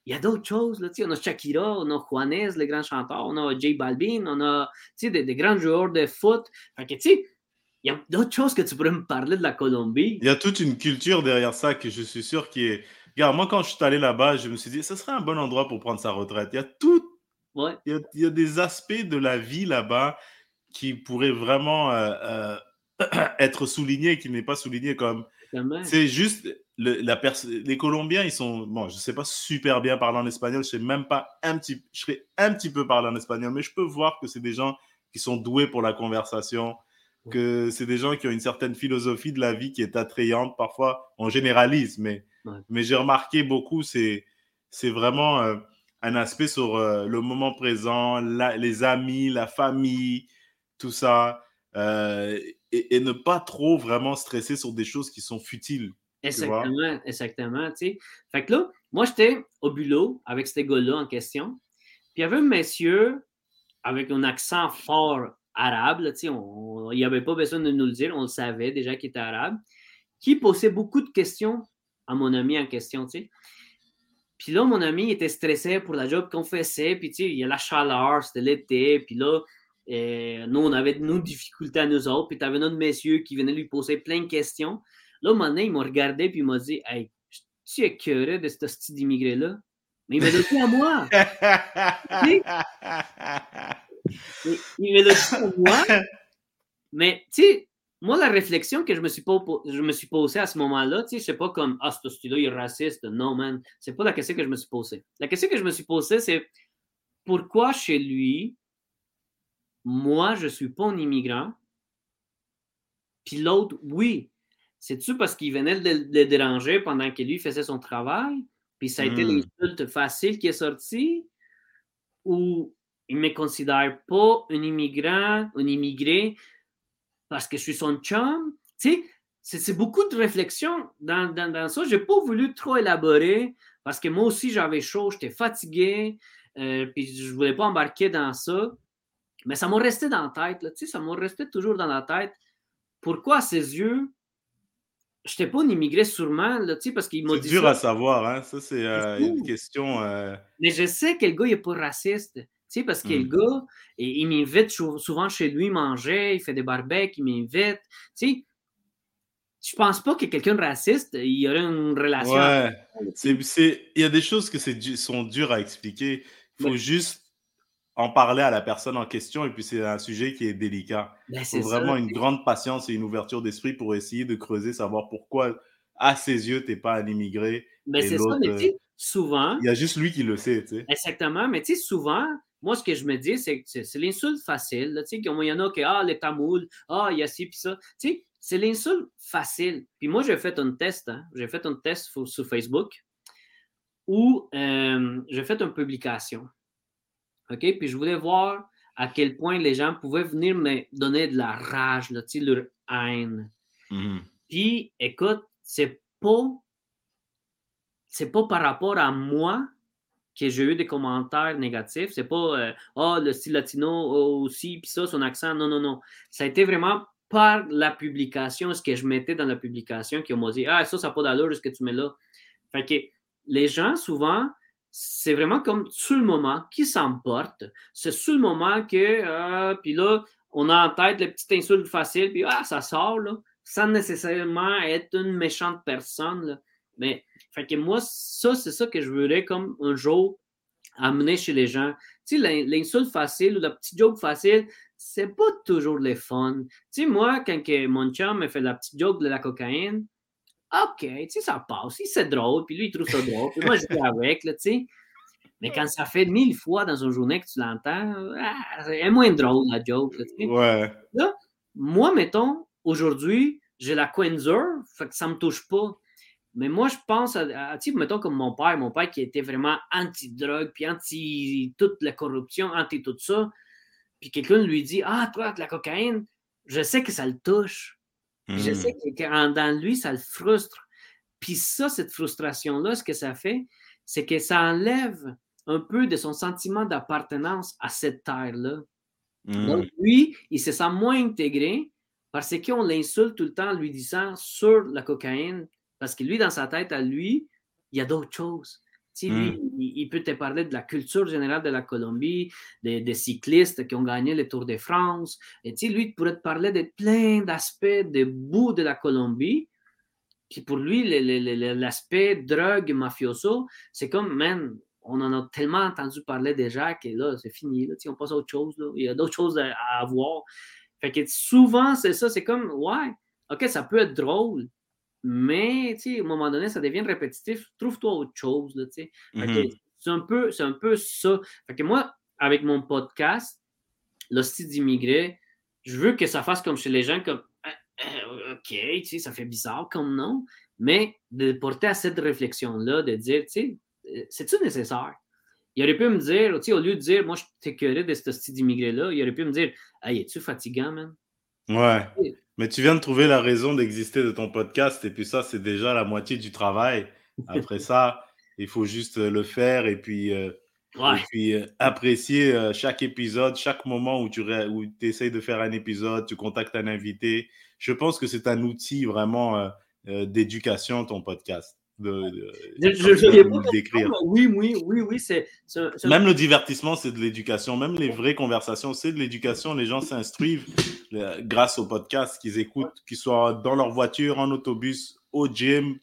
il y a d'autres choses. Là, on a Shakira, on a Juanes, les grands chanteurs, on a J Balvin, on a des, des grands joueurs de foot. Fait que, il y a d'autres choses que tu pourrais me parler de la Colombie. Il y a toute une culture derrière ça que je suis sûr qui est. Regarde, moi, quand je suis allé là-bas, je me suis dit, ce serait un bon endroit pour prendre sa retraite. Il y a tout. Ouais. Il, y a, des aspects de la vie là-bas qui pourraient vraiment euh, euh, être soulignés et qui n'est pas souligné comme. C'est juste la les Colombiens, ils sont, bon, je sais pas super bien parler en espagnol, je sais même pas un petit, je un petit peu parler en espagnol, mais je peux voir que c'est des gens qui sont doués pour la conversation, que c'est des gens qui ont une certaine philosophie de la vie qui est attrayante. Parfois, on généralise, mais, mais j'ai remarqué beaucoup, c'est, c'est vraiment euh, un aspect sur euh, le moment présent, les amis, la famille, tout ça, euh, et, ne pas trop vraiment stresser sur des choses qui sont futiles. Exactement, exactement. Tu sais. Fait que là, moi, j'étais au bulot avec ces gars-là en question. Puis il y avait un monsieur avec un accent fort arabe, tu sais, il n'y avait pas besoin de nous le dire, on le savait déjà qu'il était arabe, qui posait beaucoup de questions à mon ami en question, tu sais. Puis là, mon ami était stressé pour la job qu'on faisait, puis tu sais, il y a la chaleur, c'était l'été, puis là, euh, nous, on avait nos difficultés à nous autres, puis tu avais notre monsieur qui venait lui poser plein de questions. Là, un moment donné, il m'a regardé puis il m'a dit Hey, tu es écœuré de ce style d'immigré-là? Mais il m'a dit à moi. il m'a dit à moi. Mais, tu sais, moi, la réflexion que je me suis, je me suis posée à ce moment-là, tu sais, c'est pas comme Ah, ce style-là, il est raciste. Non, man. C'est pas la question que je me suis posée. La question que je me suis posée, c'est pourquoi chez lui, moi, je suis pas un immigrant, puis l'autre, oui, c'est-tu parce qu'il venait de le déranger pendant que lui faisait son travail? Puis ça a été hmm. l'insulte facile qui est sortie? Ou il ne me considère pas un immigrant, un immigré parce que je suis son chum? Tu sais, c'est beaucoup de réflexion dans, dans, ça. Je n'ai pas voulu trop élaborer parce que moi aussi j'avais chaud, j'étais fatigué, euh, puis je ne voulais pas embarquer dans ça. Mais ça m'a resté dans la tête, là, tu sais, ça m'a resté toujours dans la tête. Pourquoi à ses yeux, je n'étais pas un immigré sûrement, là, parce qu'il m'a dit. C'est dur à savoir, hein? Ça, c'est euh, une question. Euh, Mais je sais que le gars, il n'est pas raciste. Tu parce que le mmh. gars, il, m'invite souvent chez lui manger, il fait des barbecues, il m'invite. Tu sais, je pense pas que quelqu'un de raciste, il y aurait une relation. Ouais. Il y a des choses qui sont dures à expliquer. Il faut juste en parler à la personne en question. Et puis, c'est un sujet qui est délicat. Ben, Il faut vraiment une grande patience et une ouverture d'esprit pour essayer de creuser, savoir pourquoi, à ses yeux, tu n'es pas un immigré. Mais ben, c'est ça, mais tu souvent. Il y a juste lui qui le sait, tu sais. Exactement. Mais tu sais, souvent, moi, ce que je me dis, c'est que c'est l'insulte facile. Tu sais, il y en a qui, ah, les tamouls, ah, il y a ci, puis ça. Tu sais, c'est l'insulte facile. Puis moi, j'ai fait un test. Hein. J'ai fait un test sur Facebook où euh, j'ai fait une publication. OK? Puis je voulais voir à quel point les gens pouvaient venir me donner de la rage, là, leur haine. Mm-hmm. Puis, écoute, c'est pas, c'est pas par rapport à moi que j'ai eu des commentaires négatifs. C'est pas, oh, le style latino aussi, puis ça, son accent. Non, non, non. Ça a été vraiment par la publication, ce que je mettais dans la publication, qui m'ont dit Ah, ça, ça n'a pas d'allure, ce que tu mets là. Fait que les gens, souvent, c'est vraiment comme sur le moment qui s'emporte. C'est sur le moment que, euh, puis là, on a en tête les petites insultes faciles, puis ah, ça sort, là, sans nécessairement être une méchante personne. Mais, fait que moi, ça, c'est ça que je voudrais comme un jour amener chez les gens. Tu sais, l'insulte facile ou la petite joke facile, c'est pas toujours le fun. Tu sais, moi, quand mon chum me fait la petite joke de la cocaïne, OK, tu sais, ça passe, c'est drôle, puis lui, il trouve ça drôle, puis moi, je dis avec, là, tu sais. Mais quand ça fait mille fois dans une journée que tu l'entends, ah, c'est moins drôle, la joke, là, tu sais. Ouais. Là, moi, mettons, aujourd'hui, j'ai la Quenzer, fait que ça me touche pas. Mais moi, je pense à, tu sais, mettons comme mon père, mon père qui était vraiment anti-drogue, puis anti toute la corruption, anti tout ça. Puis quelqu'un lui dit Ah, toi, la cocaïne, je sais que ça le touche. Je sais hmm. que dans lui, ça le frustre. Puis ça, cette frustration-là, ce que ça fait, c'est que ça enlève un peu de son sentiment d'appartenance à cette terre-là. Donc, hmm. lui, il se sent moins intégré parce qu'on l'insulte tout le temps en lui disant sur la cocaïne, parce que lui, dans sa tête, à lui, il y a d'autres choses. Lui, hmm. il, peut te parler de la culture générale de la Colombie, des, cyclistes qui ont gagné le Tour de France. Et lui, il pourrait te parler de plein d'aspects, de bouts de la Colombie. Puis pour lui, l'aspect drogue, mafioso, c'est comme, man, on en a tellement entendu parler déjà que là, c'est fini. Là, on passe à autre chose. Il y a d'autres choses à, à, avoir. Fait que souvent, c'est ça, c'est comme, ouais, OK, ça peut être drôle, mais, tu sais, à un moment donné, ça devient répétitif. Trouve-toi autre chose, tu sais. Mm-hmm. C'est un, peu, un peu ça. Fait que moi, avec mon podcast, l'hostie d'immigré, je veux que ça fasse comme chez les gens, comme, ah, ah, OK, tu sais, ça fait bizarre comme nom, mais de porter à cette réflexion-là, de dire, tu sais, euh, c'est-tu nécessaire? Il aurait pu me dire, tu sais, au lieu de dire, moi, je t'écœurais de ce style d'immigré-là, il aurait pu me dire, hey, es-tu fatigant, man? Ouais. Mais tu viens de trouver la raison d'exister de ton podcast, et puis ça, c'est déjà la moitié du travail. Après ça, il faut juste euh, le faire et puis, euh, puis euh, apprécier chaque épisode, chaque moment où tu où essayes de faire un épisode, tu contactes un invité. Je pense que c'est un outil vraiment d'éducation, ton podcast de, je, décrire. Oui, oui, oui, oui. C'est, Même le divertissement, c'est de l'éducation. Même les vraies conversations, c'est de l'éducation. Les gens s'instruisent euh, grâce au podcast qu'ils écoutent, qu'ils soient dans leur voiture, en autobus, au gym.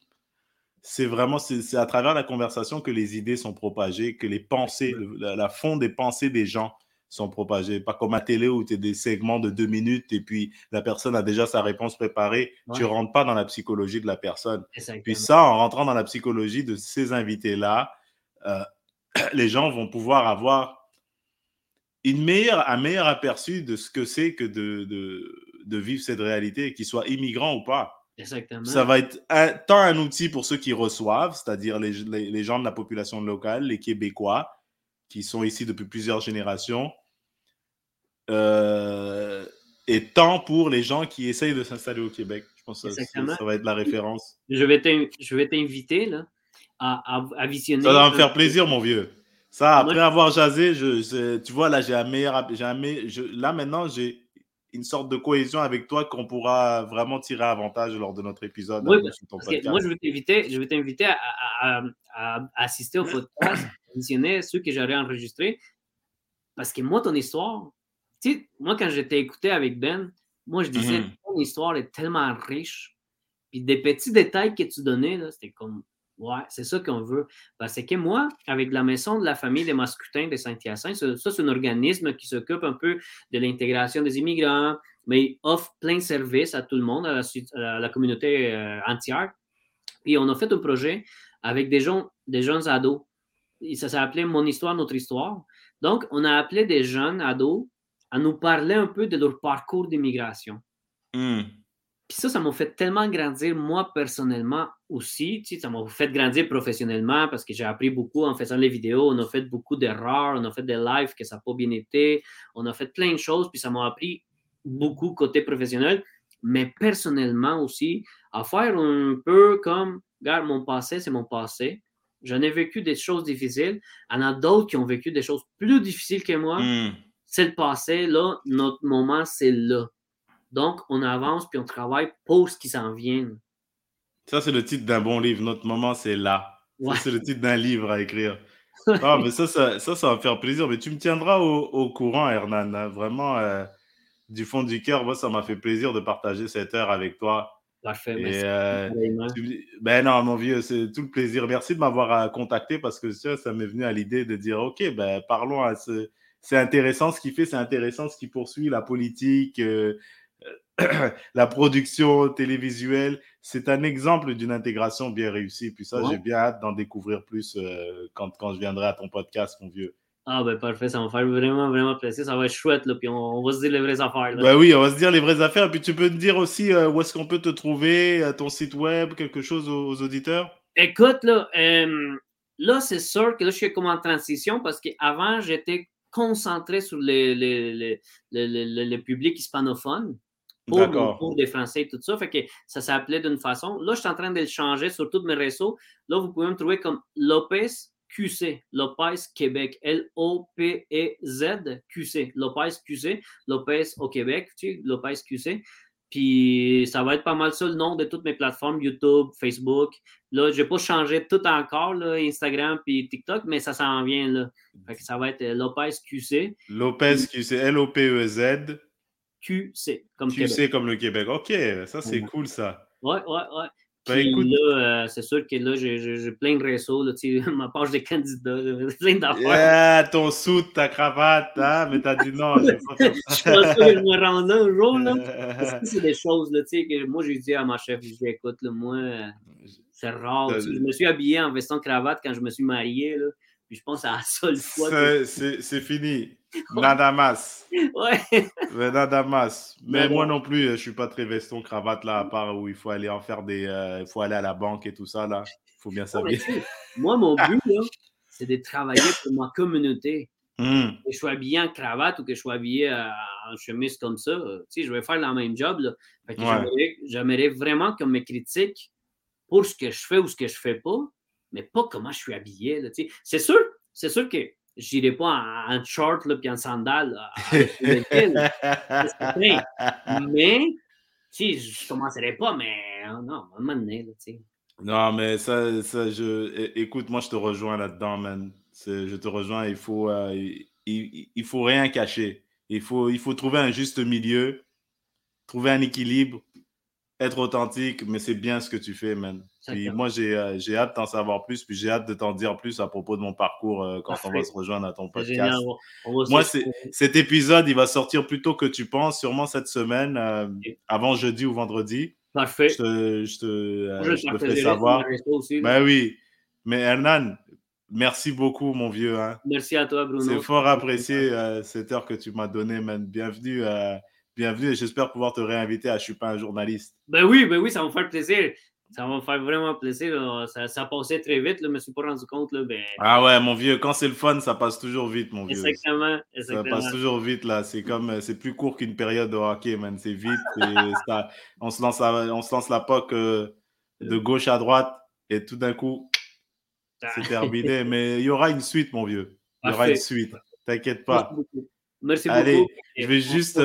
C'est vraiment c'est, à travers la conversation que les idées sont propagées, que les pensées, la, la fond des pensées des gens sont propagés. Pas comme à télé où tu as des segments de deux minutes et puis la personne a déjà sa réponse préparée. Tu ne rentres pas dans la psychologie de la personne. Puis ça, en rentrant dans la psychologie de ces invités-là, euh, les gens vont pouvoir avoir une meilleure, un meilleur aperçu de ce que c'est que de, de, vivre cette réalité, qu'ils soient immigrants ou pas. Exactement. Ça va être tant un outil pour ceux qui reçoivent, c'est-à-dire les, les gens de la population locale, les Québécois, qui sont ici depuis plusieurs générations. Euh, et tant pour les gens qui essayent de s'installer au Québec. Je pense que ça, va être la référence. Je vais t'inviter à, à, visionner. Ça va me faire plaisir, mon vieux. Ça, après avoir jasé, je, tu vois, là, j'ai un meilleur. J'ai je, là, maintenant, j'ai une sorte de cohésion avec toi qu'on pourra vraiment tirer avantage lors de notre épisode. Oui, moi, je vais t'inviter, je vais t'inviter à, à, assister au podcast ceux que j'aurais enregistrés. Parce que moi, ton histoire, tu sais, moi, quand j'étais écouté avec Ben, moi, je disais, mm-hmm. ton histoire est tellement riche. Puis des petits détails que tu donnais, c'était comme, ouais, c'est ça qu'on veut. Parce que moi, avec la maison de la famille des Mascutins de Saint-Hyacinthe, ça, c'est un organisme qui s'occupe un peu de l'intégration des immigrants, mais offre plein de services à tout le monde, à la, communauté euh, entière. Puis on a fait un projet avec des, gens, des jeunes ados ça s'appelait Mon histoire, notre histoire. Donc, on a appelé des jeunes ados à nous parler un peu de leur parcours d'immigration. Hmm. Puis ça, ça m'a fait tellement grandir, moi, personnellement aussi. Tu sais, ça m'a fait grandir professionnellement parce que j'ai appris beaucoup en faisant les vidéos. On a fait beaucoup d'erreurs, on a fait des lives que ça n'a pas bien été. On a fait plein de choses, puis ça m'a appris beaucoup côté professionnel, mais personnellement aussi, à faire un peu comme, regarde, mon passé, c'est mon passé. J'en ai vécu des choses difficiles. Il y en a d'autres qui ont vécu des choses plus difficiles que moi. Hmm. C'est le passé. Là, notre moment, c'est là. Donc, on avance puis on travaille pour ce qui s'en vient. Ça, c'est le titre d'un bon livre. Notre moment, c'est là. c'est le titre d'un livre à écrire. ah, mais ça ça, ça, va me faire plaisir. Mais tu me tiendras au, courant, Hernan. Hein. Vraiment, euh, du fond du cœur, moi, ça m'a fait plaisir de partager cette heure avec toi. Parfait, merci. Euh, ben non, mon vieux, c'est tout le plaisir. Merci de m'avoir euh, contacté parce que ça, ça m'est venu à l'idée de dire, OK, ben parlons à ce... C'est intéressant ce qu'il fait, c'est intéressant ce qu'il poursuit, la politique, la production télévisuelle. C'est un exemple d'une intégration bien réussie. Puis ça, j'ai bien hâte d'en découvrir plus quand, quand je viendrai à ton podcast, mon vieux. Ah ben parfait, ça va me faire vraiment, vraiment plaisir. Ça va être chouette, là, puis on, va se dire les vraies affaires. Là. Ben oui, on va se dire les vraies affaires. Puis tu peux te dire aussi euh, où est-ce qu'on peut te trouver, à ton site web, quelque chose aux, auditeurs? Écoute, là, euh, là c'est sûr que là, je suis comme en transition parce qu'avant, j'étais concentré sur le, public hispanophone. Pour, pour des Français et tout ça. Fait que ça s'appelait d'une façon. Là, je suis en train de le changer sur tous mes réseaux. Là, vous pouvez me trouver comme Lopez QC, Lopez Québec, L-O-P-E-Z QC, Lopez QC, Lopez au Québec, tu sais, Lopez QC. Puis ça va être pas mal ça le nom de toutes mes plateformes, YouTube, Facebook. Là, je vais pas changer tout encore, là, Instagram puis TikTok, mais ça s'en vient là. Fait que ça va être Lopez QC. Lopez QC, L-O-P-E-Z. QC, comme QC comme le Québec. OK, ça c'est cool ça. Ouais, ouais, ouais. Ben, là, euh, c'est sûr que là, j'ai plein de réseaux, là, ma page de candidats, plein d'affaires. Yeah, ton sou, ta cravate, hein? mais t'as dit non. je pense que je me rends là un jour. Là. c'est des choses là, que moi, j'ai dit à ma chef, je dis, écoute, là, moi, c'est rare. Je me suis habillé en veston cravate quand je me suis marié. Là. Puis je pense à la seule fois. C'est fini. Nadamas. ouais. Nadamas. Mais moi non plus, je suis pas très veston cravate là, à part où il faut aller en faire des. Euh, il faut aller à la banque et tout ça là. Il faut bien s'habiller. moi, mon but là, c'est de travailler pour ma communauté. Hmm. Que je sois habillé en cravate ou que je sois habillé euh, en chemise comme ça, euh, tu sais, je vais faire le même job. Là. J'aimerais vraiment qu'on me critique pour ce que je fais ou ce que je fais pas, mais pas comment je suis habillé. C'est sûr, c'est sûr que je n'irai pas en, short et en sandales. mais je ne commencerai pas, mais oh non, à un moment donné. non, mais ça, ça, je, écoute, moi, je te rejoins là-dedans, man. Je te rejoins, il faut, euh, il, il, faut rien cacher. Il faut, il faut trouver un juste milieu, trouver un équilibre être authentique, mais c'est bien ce que tu fais, man. Puis moi, euh, j'ai hâte d'en savoir plus, puis j'ai hâte de t'en dire plus à propos de mon parcours euh, quand on va se rejoindre à ton podcast. Moi, cet épisode, il va sortir plus tôt que tu penses, sûrement cette semaine, euh, avant jeudi ou vendredi. Parfait. Je te, je te, je te ferai savoir. ben oui. Mais Hernan, merci beaucoup, mon vieux. Hein. Merci à toi, Bruno. C'est fort apprécié cette heure que tu m'as donnée, man. Bienvenue à bienvenue et j'espère pouvoir te réinviter à Je suis pas un journaliste. Ben oui, ben oui, ça va me faire plaisir. Ça va me faire vraiment plaisir. Ça, ça, passait très vite, là, je me suis pas rendu compte. Là, ben... Ah ouais, mon vieux, quand c'est le fun, ça passe toujours vite, mon vieux. Exactement. Ça passe toujours vite, là. C'est comme, c'est plus court qu'une période de hockey, man. C'est vite. ça, on, se lance la, on se lance la POC euh, de gauche à droite et tout d'un coup, c'est terminé. Mais il y aura une suite, mon vieux. Il y aura une suite. T'inquiète pas. Merci beaucoup. Allez, je vais juste.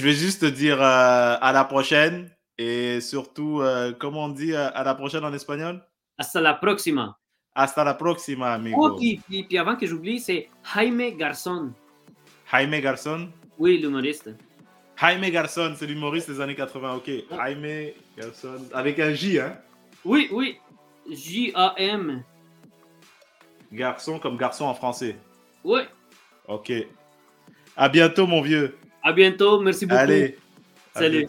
Je vais juste te dire euh, à la prochaine et surtout, euh, comment on dit euh, à la prochaine en espagnol? Hasta la próxima. Hasta la próxima, amigo. Oh, puis, puis, avant que j'oublie, c'est Jaime Garçon. Jaime Garçon Oui, l'humoriste. Jaime Garçon, c'est l'humoriste des années 80, ok. Jaime Garçon, avec un J, hein? Oui, oui. J-A-M. Garçon comme garçon en français. Oui. Ok. À bientôt, mon vieux. À bientôt. Merci beaucoup. Allez. Salut.